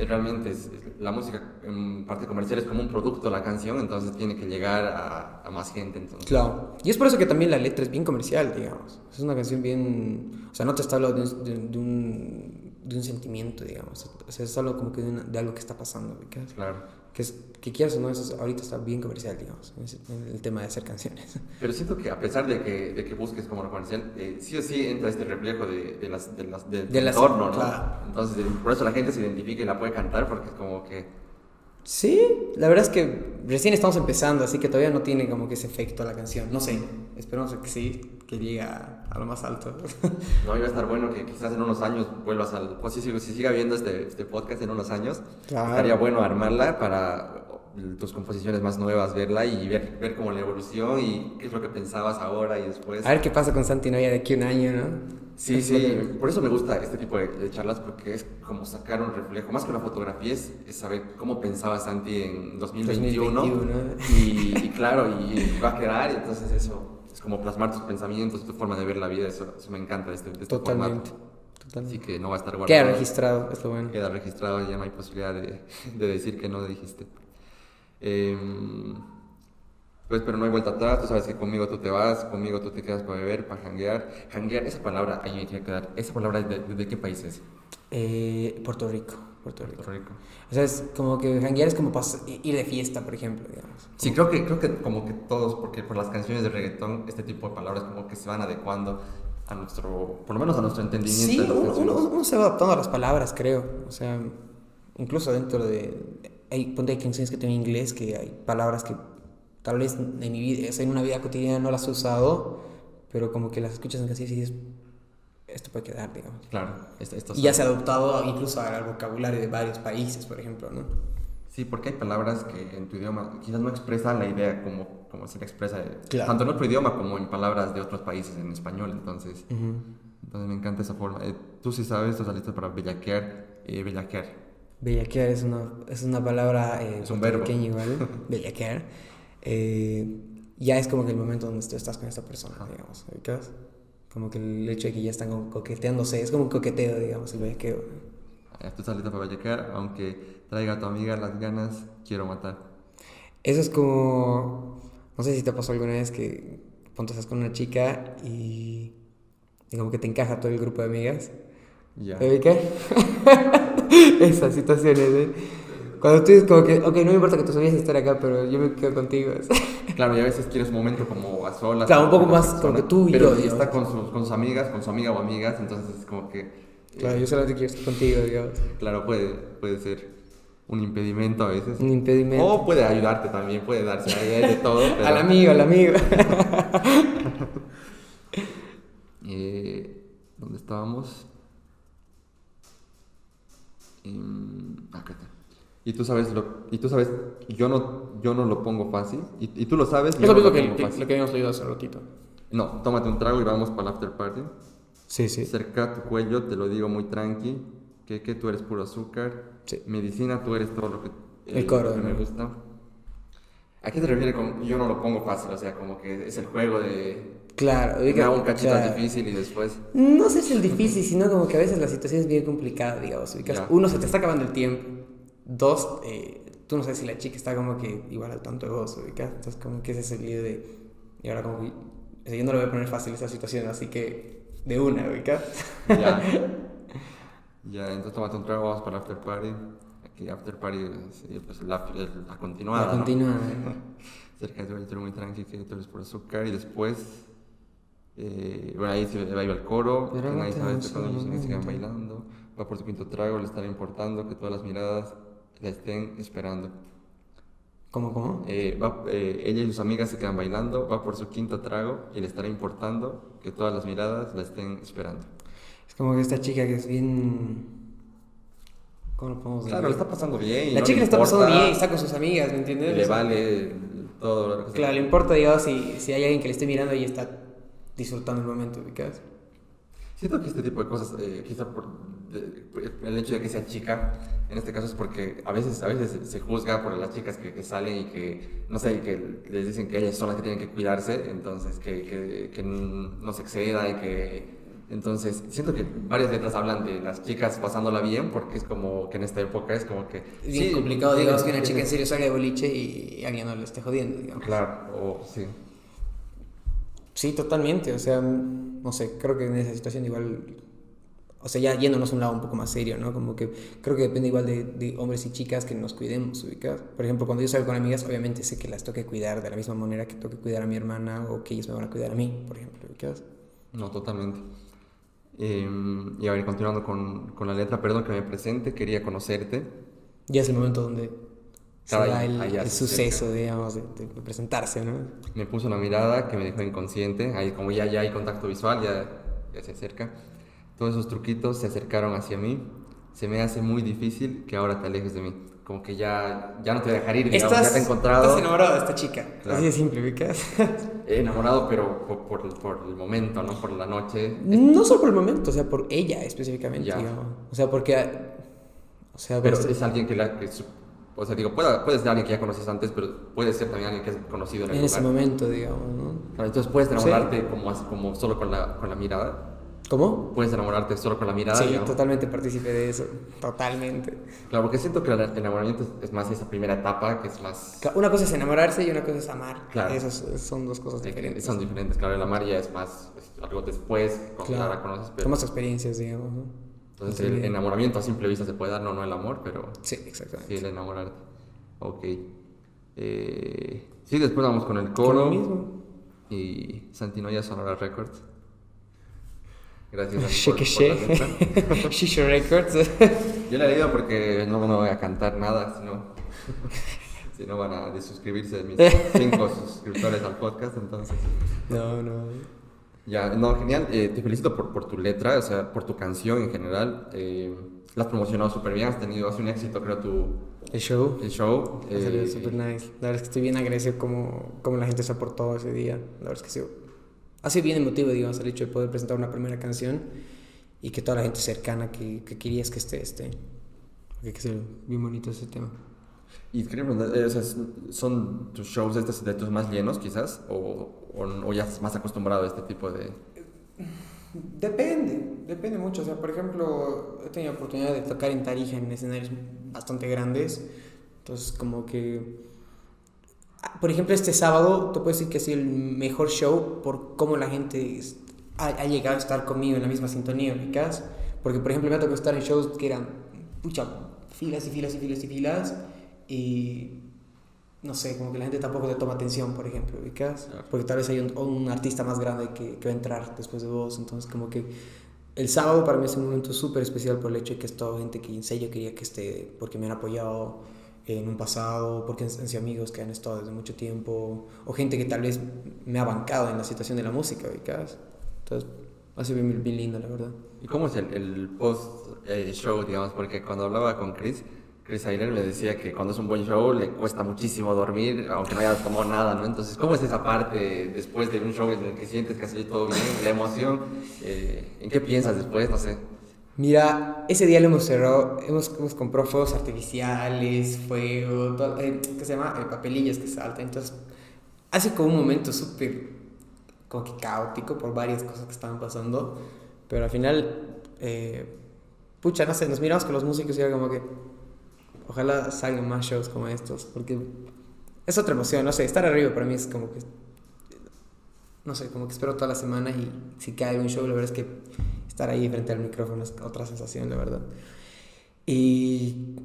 realmente es, la música en parte comercial es como un producto la canción, entonces tiene que llegar a, a, más gente. Entonces. Claro, y es por eso que también la letra es bien comercial, digamos. Es una canción bien, o sea, no te está hablando de, de, de un de un sentimiento, digamos. O sea, es algo como que de, una, de algo que está pasando. ¿sabes? Claro. Que, es, que quieras o no, eso ahorita está bien comercial, digamos, en el tema de hacer canciones. Pero siento que a pesar de que, de que busques como lo comercial, eh, sí o sí entra este reflejo de, de las, de las, de, del entorno, ¿no? Claro. Entonces, por eso la gente se identifica y la puede cantar, porque es como que Sí, la verdad es que recién estamos empezando, así que todavía no tiene como que ese efecto la canción. No sé, esperamos que sí, que llegue a, a lo más alto. No, iba a estar bueno que quizás en unos años vuelvas al... Pues si, si siga viendo este, este podcast en unos años, claro. estaría bueno armarla para tus composiciones más nuevas, verla y ver, ver como la evolución y qué es lo que pensabas ahora y después. A ver qué pasa con Santi Noia de aquí a un año, ¿no? Sí, sí, por eso me gusta este tipo de, de, charlas porque es como sacar un reflejo, más que una fotografía, es, es saber cómo pensaba Santi en 2021, 2021. Y, y, claro, y va a quedar, y entonces eso es como plasmar tus pensamientos, tu forma de ver la vida, eso, eso me encanta de este, de este Totalmente. formato. Totalmente. Así que no va a estar guardado. Queda registrado, es lo bueno. Queda registrado, ya no hay posibilidad de, de decir que no dijiste. Eh, pues, pero no hay vuelta atrás, tú sabes que conmigo tú te vas, conmigo tú te quedas para beber, para janguear. Janguear, esa palabra, ahí me quiere quedar. ¿Esa palabra de, de, de qué país es? Eh, Puerto Rico. Puerto Rico. Puerto Rico. O sea, es como que janguear es como ir de fiesta, por ejemplo, digamos. Sí, creo que, creo que como que todos, porque por las canciones de reggaetón, este tipo de palabras como que se van adecuando a nuestro, por lo menos a nuestro entendimiento. Sí, de uno, uno, uno, se va adaptando a las palabras, creo. O sea, incluso dentro de... Hay, ponte, hay canciones que tienen inglés, que hay palabras que tal vez en mi vida, en una vida cotidiana no las he usado, pero como que las escuchas en canciones y dices, esto puede quedar, digamos. Claro, esto, esto y ya se ha adoptado incluso al vocabulario de varios países, por ejemplo, ¿no? Sí, porque hay palabras que en tu idioma quizás no expresan la idea como, como se expresa, claro. tanto en otro idioma como en palabras de otros países en español, entonces, uh -huh. entonces me encanta esa forma. Eh, tú sí sabes, tú saliste para bellaquear, eh, bellaquear. Bellaquear es una, es una palabra eh, es un verbo. igual, bellaquear. Eh, ya es como que el momento donde tú estás con esta persona, digamos, ¿ubicas? Como que el hecho de que ya están coqueteándose, es como un coqueteo, digamos, el bellaqueo. Tú saliste para bellaquear, aunque traiga a tu amiga las ganas, quiero matar. Eso es como, no sé si te pasó alguna vez que ponte estás con una chica y, y como que te encaja todo el grupo de amigas. Ya. ¿Te ubicas? Esas situaciones, ¿eh? Cuando tú dices como que, ok, no me importa que tus amigas estén acá, pero yo me quedo contigo. Claro, y a veces quieres un momento como a solas. Claro, un poco más como que tú y pero yo. Pero está con sus, con sus amigas, con su amiga o amigas, entonces es como que... Claro, yo solamente quiero estar contigo, digamos. Claro, puede, puede ser un impedimento a veces. Un impedimento. O puede ayudarte también, puede darse hay de todo. Pero... al amigo, al amigo. eh, ¿Dónde estábamos? Eh, acá está. Y tú sabes, lo, y tú sabes, yo no, yo no lo pongo fácil, y, y tú lo sabes. Eso es lo, que, que, lo que habíamos leído hace ratito. No, tómate un trago y vamos para el after party. Sí, sí. Cerca tu cuello, te lo digo muy tranqui, que, que tú eres puro azúcar. Sí. Medicina, tú eres todo lo que, el, el coro, que me gusta. ¿A qué te refieres con yo no lo pongo fácil? O sea, como que es el juego de... Claro, hago un cachito claro. difícil y después... No sé si es el difícil, sino como que a veces la situación es bien complicada, digamos. Uno, se te está acabando el tiempo. Dos, eh, tú no sabes si la chica está como que igual al tanto de vos, ubicas. Entonces, como que ese es el lío de. Y ahora, como que. O sea, yo no le voy a poner fácil esa situación, así que. De una, ubicas. Ya. ya, entonces tómate un trago, vamos para el after party. Aquí, after party, sí, pues la, la continuada. La continuada. ¿no? Cerca de tu muy tranqui, que tú eres por azúcar. Y después. Eh, bueno, ahí se va el coro. Ahí sabes cuando los niños sigan bailando. Va por su quinto trago, le estará importando que todas las miradas la estén esperando. ¿Cómo, cómo? Eh, va, eh, ella y sus amigas se quedan bailando, va por su quinto trago y le estará importando que todas las miradas la estén esperando. Es como que esta chica que es bien... ¿Cómo lo podemos decir? Claro, le está pasando bien. La no chica le está importa, pasando bien, está con sus amigas, ¿me entiendes? Le vale todo lo que Claro, le importa, digamos, si, si hay alguien que le esté mirando y está disfrutando el momento, ubicas. Siento que este tipo de cosas, eh, quizá por el hecho de que sea chica, en este caso es porque a veces, a veces se juzga por las chicas que, que salen y que, no sé, que les dicen que ellas son las que tienen que cuidarse, entonces que, que, que no se exceda y que... Entonces, siento que varias letras hablan de las chicas pasándola bien, porque es como que en esta época es como que... Es bien sí, complicado, digamos, que una chica en serio salga de boliche y alguien no le esté jodiendo, digamos. Claro, o sí. Sí, totalmente. O sea, no sé, creo que en esa situación igual, o sea, ya yéndonos a un lado un poco más serio, ¿no? Como que creo que depende igual de, de hombres y chicas que nos cuidemos, ubicas. Por ejemplo, cuando yo salgo con amigas, obviamente sé que las tengo que cuidar de la misma manera que tengo que cuidar a mi hermana o que ellos me van a cuidar a mí, por ejemplo, ubicas. No, totalmente. Eh, y a ver, continuando con, con la letra, perdón que me presente, quería conocerte. Ya es el momento donde se Claro, da el, el se suceso, acerca. digamos, de, de presentarse, ¿no? Me puso una mirada que me dejó inconsciente. Ahí, como ya, ya hay contacto visual, ya, ya se acerca. Todos esos truquitos se acercaron hacia mí. Se me hace muy difícil que ahora te alejes de mí. Como que ya, ya no te voy a dejar ir, digamos, Estás, ya te he encontrado. estás enamorado de esta chica. Claro. Así de simple, ubicas. enamorado, pero por, por, por el momento, ¿no? Por la noche. No solo por el momento, o sea, por ella específicamente, Ya. digamos. O sea, porque. O sea, Pero pues, es alguien que, la, que su- o sea, digo, puede, puede ser alguien que ya conoces antes, pero puede ser también alguien que es conocido en el en ese lugar. momento, digamos, ¿no? Claro, entonces puedes Sí. enamorarte como, así- como solo con la, con la mirada. ¿Cómo? Puedes enamorarte solo con la mirada. Sí, digamos. totalmente partícipe de eso. Totalmente. Claro, porque siento que el enamoramiento es- más esa primera etapa, que es más... Una cosa es enamorarse y una cosa es amar. Claro. Esas son dos cosas diferentes. Son diferentes, claro, el amar ya es más es algo después, cuando ya Claro. la conoces, pero... Son más experiencias, digamos, ¿no? Entonces el enamoramiento a simple vista se puede dar, no, no el amor, pero Sí, sí exactamente. el enamorarte. Ok. Eh, sí, después vamos con el Con coro. lo mismo. Y Santinoya Sonora Records. Gracias. Shake. Shisha Records. Yo la he leído porque no, no voy a cantar nada, sino, si no van a desuscribirse de mis cinco suscriptores al podcast, entonces. no, no. Ya, no, genial. eh, te felicito por, por tu letra, o sea, por tu canción en general. Eh, la has promocionado súper bien, has tenido, has un éxito, creo, tu El show. el show. Ha salido eh, super nice. La verdad es que estoy bien agradecido como, como la gente se aportó ese día. La verdad es que sí. Ha sido bien emotivo, digamos, el hecho de poder presentar una primera canción y que toda la gente cercana que, que querías que esté, esté. Porque que sea bien bonito ese tema. Y quería preguntar, eh, o sea, ¿son tus shows estos de tus más llenos, quizás? ¿O, o, o ya estás más acostumbrado a este tipo de...? Depende, depende mucho. O sea, por ejemplo, he tenido oportunidad de tocar en Tarija en escenarios bastante grandes. Entonces, como que. Por ejemplo, este sábado, te puedo decir que ha sido el mejor show por cómo la gente ha, ha llegado a estar conmigo en la misma sintonía, ubicas. Porque, por ejemplo, me ha tocado estar en shows que eran, pucha, filas y filas y filas y filas. Y. No sé, como que la gente tampoco te toma atención, por ejemplo, ubicas. Porque tal vez hay un, un artista más grande que, que va a entrar después de vos. Entonces, como que el sábado para mí es un momento súper especial por el hecho de que es toda gente que en serio quería que esté, porque me han apoyado en un pasado, porque han sido amigos que han estado desde mucho tiempo, o gente que tal vez me ha bancado en la situación de la música, ubicas. Entonces, ha sido bien, bien lindo, la verdad. ¿Y cómo es el, el post-show, digamos? Porque cuando hablaba con Chris, Chris Ayler me decía que cuando es un buen show le cuesta muchísimo dormir, aunque no haya tomado nada, ¿no? Entonces, ¿cómo es esa parte después de un show en el que sientes que ha salido todo bien, la emoción? eh, ¿En qué piensas después? No sé. Mira, ese día lo hemos cerrado, hemos, hemos comprado fuegos artificiales, fuego, todo, eh, ¿qué se llama? Eh, papelillas que saltan. Entonces, hace como un momento súper, como que caótico por varias cosas que estaban pasando. Pero al final, eh, pucha, no sé, nos miramos con los músicos y era como que, ojalá salgan más shows como estos, porque es otra emoción, no sé, estar arriba para mí es como que, no sé, como que espero toda la semana y si cae un show, la verdad es que estar ahí frente al micrófono es otra sensación, la verdad. Y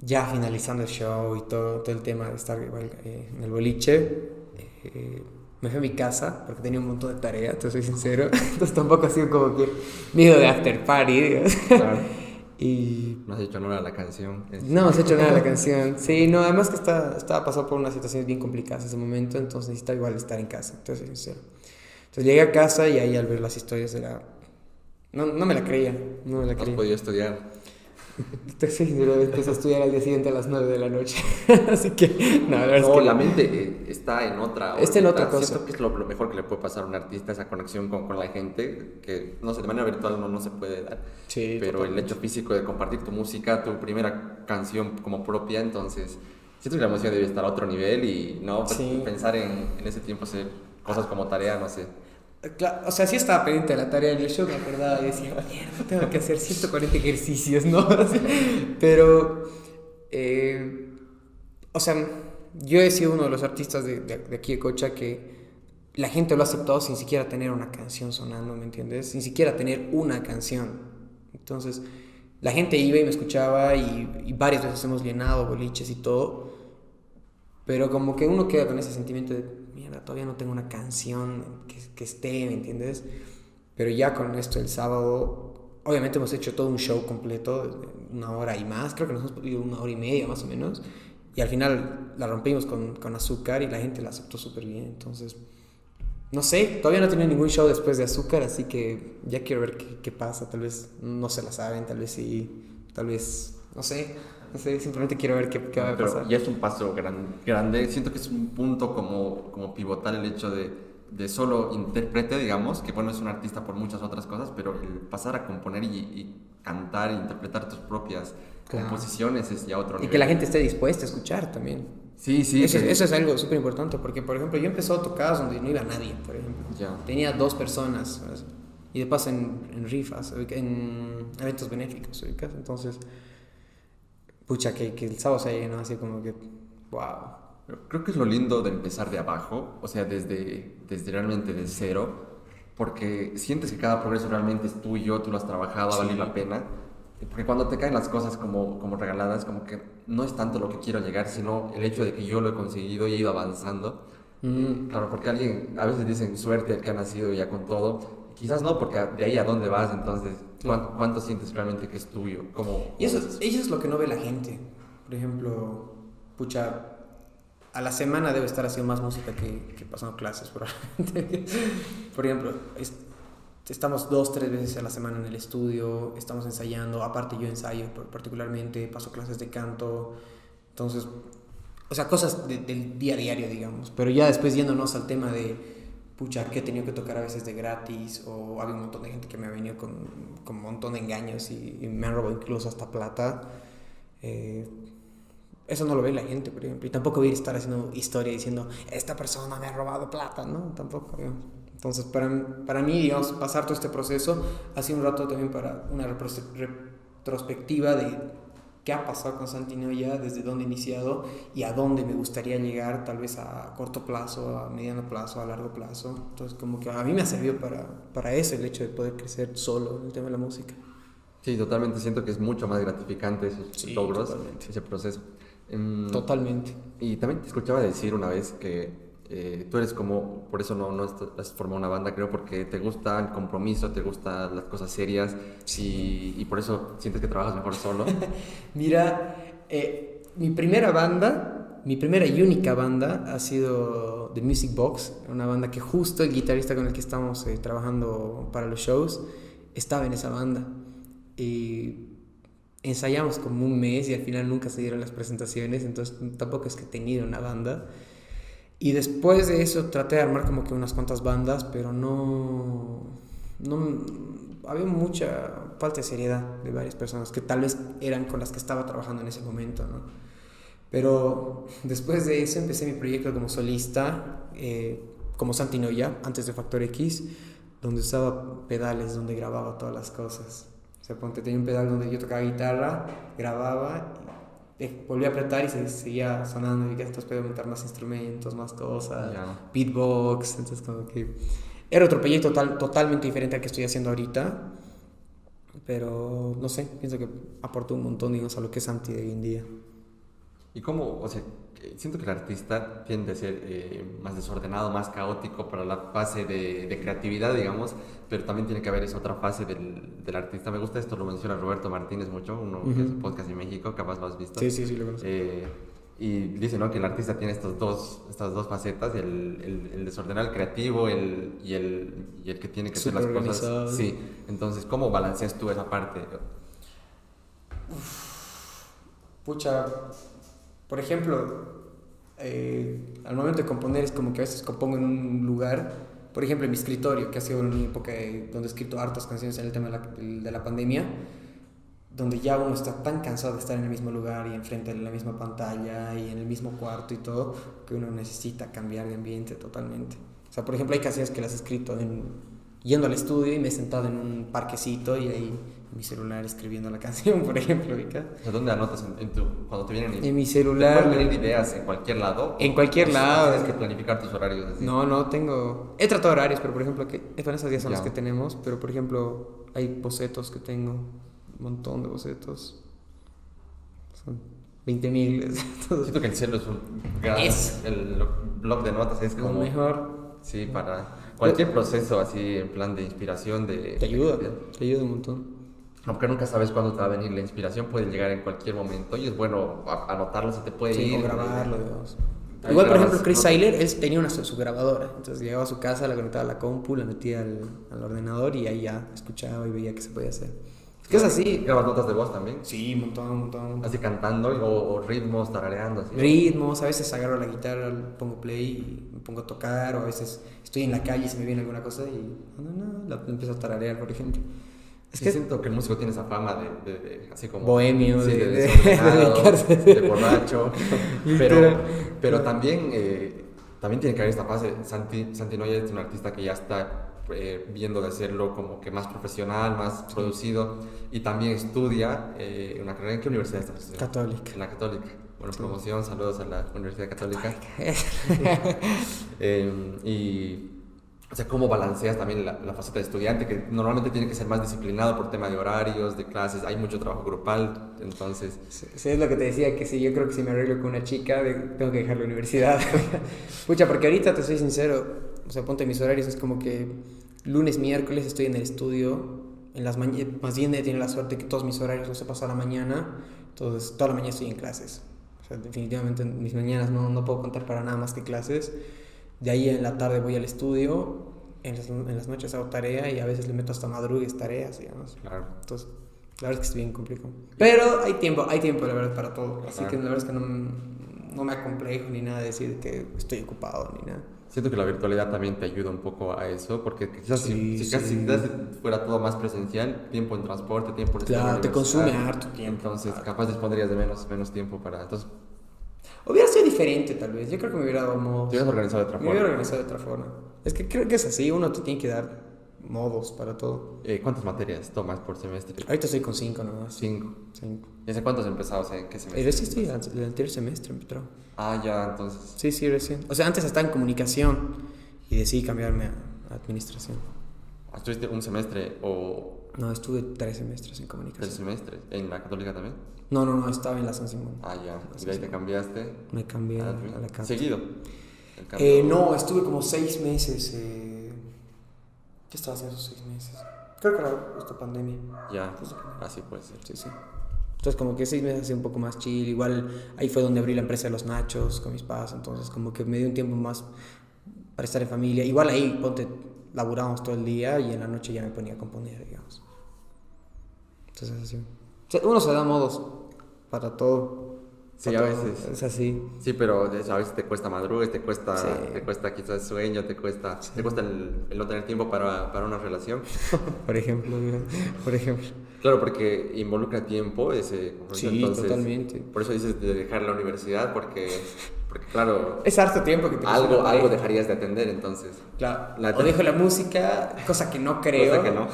ya finalizando el show y todo, todo el tema de estar igual, eh, en el boliche, eh, me fui a mi casa porque tenía un montón de tareas, te soy sincero. Entonces tampoco ha sido como que miedo de after party. Claro. Y No has hecho honor a la canción. es- no hemos hecho nada de la canción. Sí, no, además que está, estaba pasando por unas situaciones bien complicadas en ese momento, entonces necesitaba igual estar en casa, te soy sincero. Entonces llegué a casa y ahí al ver las historias era... No, no me la creía, no me la No has creía. podido estudiar. Te soy sincero, empecé a estudiar al día siguiente a las 9 de la noche. Así que, no, la No, es que... la mente, eh, está en otra. Está en otra cosa. Siento que es lo, mejor que le puede pasar a un artista, esa conexión con, con la gente, que no sé, de manera virtual no, no se puede dar. Sí, pero el hecho físico de compartir tu música, tu primera canción como propia, entonces siento que la música debe estar a otro nivel y no pues, pensar en, en ese tiempo hacer cosas como tarea, no sé. O sea, sí estaba pendiente de la tarea del show, me acordaba y decía, mierda, tengo que hacer 140 ejercicios, ¿no? pero, eh, o sea, yo he sido uno de los artistas de, de, aquí de Cocha que la gente lo ha aceptado sin siquiera tener una canción sonando, ¿me entiendes? Sin siquiera tener una canción. Entonces, la gente iba y me escuchaba y, y varias veces hemos llenado boliches y todo, pero como que uno queda con ese sentimiento de, todavía no tengo una canción que, esté, ¿me entiendes? Pero ya con esto el sábado, obviamente hemos hecho todo un show completo, una hora y más, creo que nos hemos podido una hora y media más o menos, y al final la rompimos con, con azúcar y la gente la aceptó súper bien, entonces... No sé, todavía no tiene ningún show después de Azúcar, así que ya quiero ver qué, pasa. Tal vez no se la saben, tal vez sí, tal vez, no sé, sé, simplemente quiero ver qué, qué va a pasar. Ya es un paso gran, grande, siento que es un punto como, como pivotar el hecho de, de solo intérprete, digamos, que bueno, es un artista por muchas otras cosas, pero el pasar a componer y, y cantar e interpretar tus propias composiciones es ya otro nivel. Y que la gente esté dispuesta a escuchar también. Sí, sí. Eso, eso es algo súper importante, porque, por ejemplo, yo empecé a tocar donde no iba nadie, por ejemplo. Tenía dos personas, y de paso en, en rifas, en eventos benéficos, entonces, pucha, que, que, el sábado se llenado así como que, wow. Creo que es lo lindo de empezar de abajo, o sea, desde, desde realmente de cero, porque sientes que cada progreso realmente es tuyo, tú lo has trabajado, vale la pena porque cuando te caen las cosas como, como regaladas, como que no es tanto lo que quiero llegar, sino el hecho de que yo lo he conseguido y he ido avanzando. Mm. Claro, porque alguien, a veces dicen suerte que ha nacido ya con todo. Quizás no, porque de ahí a dónde vas, entonces, ¿cuánto, sientes realmente que es tuyo? ¿Cómo, y eso, eso es lo que no ve la gente. Por ejemplo, pucha, a la semana debe estar haciendo más música que, que pasando clases, probablemente. Por ejemplo, estamos dos, tres veces a la semana en el estudio, estamos ensayando, aparte yo ensayo particularmente, paso clases de canto, entonces, o sea, cosas del día a diario, digamos, pero ya después yéndonos al tema de, pucha, que he tenido que tocar a veces de gratis, o había un montón de gente que me ha venido con, con un montón de engaños y, me han robado incluso hasta plata. Eh, eso no lo ve la gente, por ejemplo. Y tampoco voy a estar haciendo historia diciendo, esta persona me ha robado plata, ¿no? Tampoco. Entonces, para, para mí, digamos, pasar todo este proceso ha sido un rato también para una retrospectiva de qué ha pasado con Santino ya, desde dónde he iniciado y a dónde me gustaría llegar, tal vez a corto plazo, a mediano plazo, a largo plazo. Entonces, como que a mí me ha servido para, para eso, el hecho de poder crecer solo en el tema de la música. Sí, totalmente. Siento que es mucho más gratificante esos logros, ese proceso. Em, totalmente. Y también te escuchaba decir una vez que eh, tú eres como, por eso no, no has formado una banda, creo, porque te gusta el compromiso, te gustan las cosas serias y, y por eso sientes que trabajas mejor solo. Mira, eh, mi primera banda, mi primera y única banda ha sido The Music Box, una banda que justo el guitarrista con el que estamos eh, trabajando para los shows estaba en esa banda. Y ensayamos como un mes y al final nunca se dieron las presentaciones, entonces tampoco es que he tenido una banda. Y después de eso traté de armar como que unas cuantas bandas, pero no, no había mucha falta de seriedad de varias personas que tal vez eran con las que estaba trabajando en ese momento, ¿no? Pero después de eso empecé mi proyecto como solista, eh, como Santinoya, antes de Factor X, donde usaba pedales, donde grababa todas las cosas. O sea, ponte, tenía un pedal donde yo tocaba guitarra, grababa volví a apretar y se seguía sonando y que entonces podía aumentar más instrumentos, más cosas, beatbox, entonces como que era otro proyecto total, totalmente diferente al que estoy haciendo ahorita, pero no sé, pienso que aportó un montón, digamos, a lo que es Santi de hoy en día. ¿Y cómo, o sea, siento que el artista tiende a ser eh, más desordenado, más caótico para la fase de, de, creatividad, digamos, pero también tiene que haber esa otra fase del, del, artista. Me gusta esto, lo menciona Roberto Martínez mucho, uno que es podcast en México, capaz lo has visto. Sí, sí, sí, lo conozco. Eh, y dice ¿no? que el artista tiene estos dos, estas dos facetas, el, el, el desordenado, el creativo el, y, el, y el que tiene que hacer las cosas. Sí, entonces, ¿cómo balanceas tú esa parte? pucha, por ejemplo, eh, al momento de componer es como que a veces compongo en un lugar, por ejemplo en mi escritorio, que ha sido una época donde he escrito hartas canciones en el tema de la, de la pandemia, donde ya uno está tan cansado de estar en el mismo lugar y enfrente de la misma pantalla y en el mismo cuarto y todo, que uno necesita cambiar de ambiente totalmente. O sea, por ejemplo, hay canciones que las he escrito en, yendo al estudio y me he sentado en un parquecito y ahí mi celular escribiendo la canción, por ejemplo. ¿Dónde anotas en, tu, cuando te vienen En mi celular. ¿Te pueden venir ideas en cualquier lado? En cualquier lado. Tienes que planificar tus horarios. No, no, tengo... He tratado horarios, pero por ejemplo, que, bueno, esos días son los que tenemos, pero por ejemplo, hay bocetos que tengo, un montón de bocetos. Son 20 mil. Siento que el cielo es un gran... Es. El blog de notas es como... Lo mejor Sí, para cualquier proceso así en plan de inspiración, de... Te ayuda, te ayuda un montón. Aunque nunca sabes cuándo te va a venir la inspiración, puede llegar en cualquier momento y es bueno anotarlo, se te puede sí, ir. O grabarlo, digamos. Igual, por ejemplo, Chris Seiler, él tenía una su grabadora. Entonces llegaba a su casa, la conectaba a la compu, la metía al, al ordenador y ahí ya escuchaba y veía qué se podía hacer. ¿Qué es así? ¿Grabas notas de voz también? Sí, un montón, un montón. Así cantando o, ritmos, tarareando. Así. Ritmos, a veces agarro la guitarra, pongo play y me pongo a tocar, o a veces estoy en la calle y se me viene alguna cosa y no, no, la empiezo a tararear, por ejemplo. Es que siento que el músico tiene esa fama de, de, así como bohemio, sí, de, de, de, borracho, pero, pero también, eh, también tiene que haber esta fase. Santi, Santi Noya es un artista que ya está eh, viendo de hacerlo como que más profesional, más producido y también estudia eh, una carrera en qué universidad estás? Católica. En la Católica. Bueno, promoción, saludos a la Universidad Católica. Em, y, o sea, cómo balanceas también la, la, faceta de estudiante, que normalmente tiene que ser más disciplinado por tema de horarios, de clases, hay mucho trabajo grupal, entonces... Sí, es lo que te decía, que si yo creo que si me arreglo con una chica, tengo que dejar la universidad. Pucha, porque ahorita te soy sincero, o sea, ponte mis horarios, es como que lunes, miércoles estoy en el estudio, en las más bien he tenido la suerte que todos mis horarios los he pasado a la mañana, entonces toda la mañana estoy en clases. O sea, definitivamente mis mañanas no, no puedo contar para nada más que clases. De ahí en la tarde voy al estudio, en las, en las noches hago tarea y a veces le meto hasta madrugues tareas, digamos. Claro. Entonces, la verdad es que es bien complicado. Pero hay tiempo, hay tiempo, la verdad, para todo. Así que la verdad es que no, no me acomplejo ni nada de decir que estoy ocupado ni nada. Siento que la virtualidad también te ayuda un poco a eso, porque quizás si, casi fuera todo más presencial, tiempo en transporte, tiempo en Claro, te consume harto tiempo. Entonces, capaz dispondrías de menos, menos tiempo para... Entonces, hubiera sido diferente tal vez, yo creo que me hubiera dado modos. Te hubieras organizado de otra forma. Me hubiera organizado de otra forma. Es que creo que es así, uno te tiene que dar modos para todo. Eh, ¿Cuántas materias tomas por semestre? Ahorita estoy con cinco nomás. Cinco. Cinco. ¿Y hace cuántos empezado? O sea, ¿en qué semestre? Eh, recién estoy el anterior semestre, empezó. Ah, ya, entonces. Sí, sí, recién. O sea, antes estaba en comunicación y decidí cambiarme a administración. ¿Estuviste un semestre o...? No, estuve tres semestres en comunicación. ¿Tres semestres? ¿En la católica también? No, no, no, estaba en la San Simón. Ah, ya. ¿Y de ahí te cambiaste? Me cambié a, la católica. ¿Seguido? Eh, no, estuve como seis meses. Eh... ¿Qué estaba haciendo esos seis meses? Creo que era esta pandemia. Ya, así puede ser. Sí, sí. Entonces como que seis meses así un poco más chill. Igual ahí fue donde abrí la empresa de los nachos con mis padres. Entonces como que me dio un tiempo más para estar en familia. Igual ahí, ponte, laburábamos todo el día y en la noche ya me ponía a componer, digamos. Entonces así. uno se da modos para todo. Sí, a veces. Es así. Sí, pero a veces te cuesta madrugar, te cuesta, te cuesta quizás sueño, te cuesta, te cuesta el, no tener tiempo para, para una relación. por ejemplo, por ejemplo. Claro, porque involucra tiempo ese. Sí, totalmente. Por eso dices de dejar la universidad, porque porque claro... Es harto tiempo que te Algo, algo dejarías de atender entonces. Claro. o dejo la música, cosa que no creo. Cosa que no.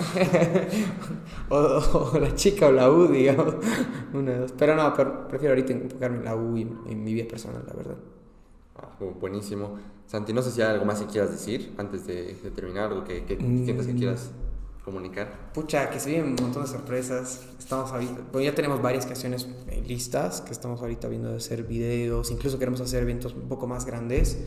o, la chica o la U, digamos. Una dos. Pero no, prefiero ahorita enfocarme en la U y en mi vida personal, la verdad. Ah, buenísimo. Santi, no sé si hay algo más que quieras decir antes de, terminar, algo que, que sientas que mm. quieras comunicar? Pucha, que se vienen un montón de sorpresas. Estamos ahorita, pues ya tenemos varias canciones eh, listas que estamos ahorita viendo de hacer videos, incluso queremos hacer eventos un poco más grandes.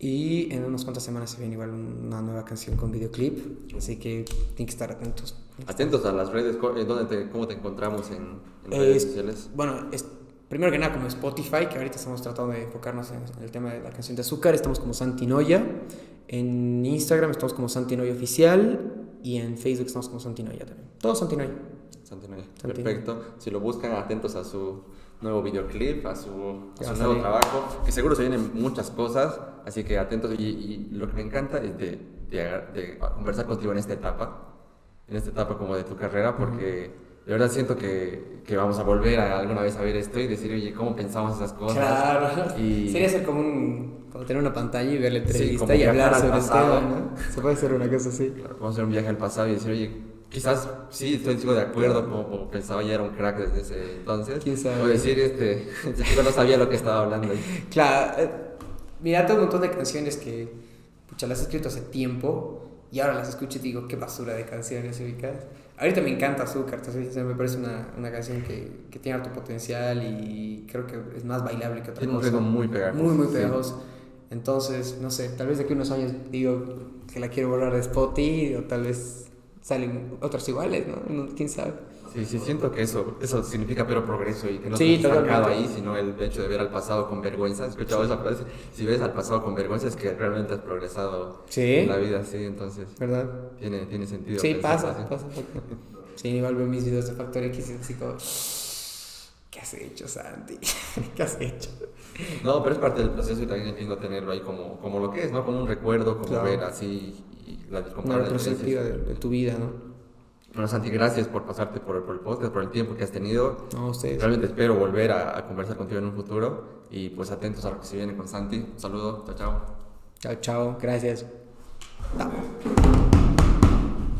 Y en unas cuantas semanas se viene igual una nueva canción con videoclip, así que tienen que estar atentos. Atentos a las redes, ¿dónde ¿cómo te encontramos en, redes sociales? Bueno, es, primero que nada como Spotify, que ahorita estamos tratando de enfocarnos en, el tema de la canción de azúcar, estamos como Santinoya, en Instagram estamos como Santinoya Oficial y en Facebook estamos como Santinoya también. Todo Santinoya. Santinoya. Perfecto. Si lo buscan, atentos a su nuevo videoclip, a su, a nuevo trabajo, que seguro se vienen muchas cosas, así que atentos. Y, y lo que me encanta es de, de, agar- de conversar contigo en esta etapa, en esta etapa como de tu carrera, porque de verdad siento que, que vamos a volver a alguna vez a ver esto y decir, oye, ¿cómo pensamos esas cosas? Claro. Y- Sería ser como un. Como tener una pantalla y ver la Sí, entrevista como y hablar sobre el pasado. tema, ¿no? Se puede hacer una cosa así. Claro, Vamos a hacer un viaje al pasado y decir, oye, quizás sí estoy de acuerdo, como, como pensaba ya era un crack desde ese entonces. ¿Quién sabe? O decir, este, chico no sabía lo que estaba hablando. Claro, eh, mira, tengo un montón de canciones que pucha, las he escrito hace tiempo y ahora las escucho y digo, qué basura de canciones ubicadas. Ahorita me encanta Azúcar, te me parece una, una canción que, que tiene alto potencial y creo que es más bailable que otra un cosa. muy pegajoso. Muy, muy sí. pegajoso. Entonces, no sé, tal vez de aquí a unos años digo que la quiero borrar de Spotify o tal vez salen otras iguales. No, ¿Quién sabe? Sí, sí, siento que eso, eso significa pero progreso y que no Sí, estás estancado ahí, sino el hecho de ver al pasado con vergüenza. ¿Has escuchado esa frase? Si ves al pasado con vergüenza es que realmente has progresado Sí. en la vida, sí, entonces ¿Verdad? tiene, tiene sentido. Sí, pasa, así. pasa. Sí, igual veo mis videos de Factor X y es así como, ¿qué has hecho, Santi? ¿Qué has hecho? No, pero es parte del proceso y también entiendo tenerlo ahí como, como lo que es, ¿no? Como un recuerdo, como Claro. ver así y la Una retrospectiva de, de tu vida, ¿no? Bueno, Santi, gracias por pasarte por, por el podcast, por el tiempo que has tenido. No, ustedes. Realmente espero volver a, a conversar contigo en un futuro y pues atentos a lo que se viene con Santi. Un saludo, chao, chao. Chao, chao. Gracias. Chao.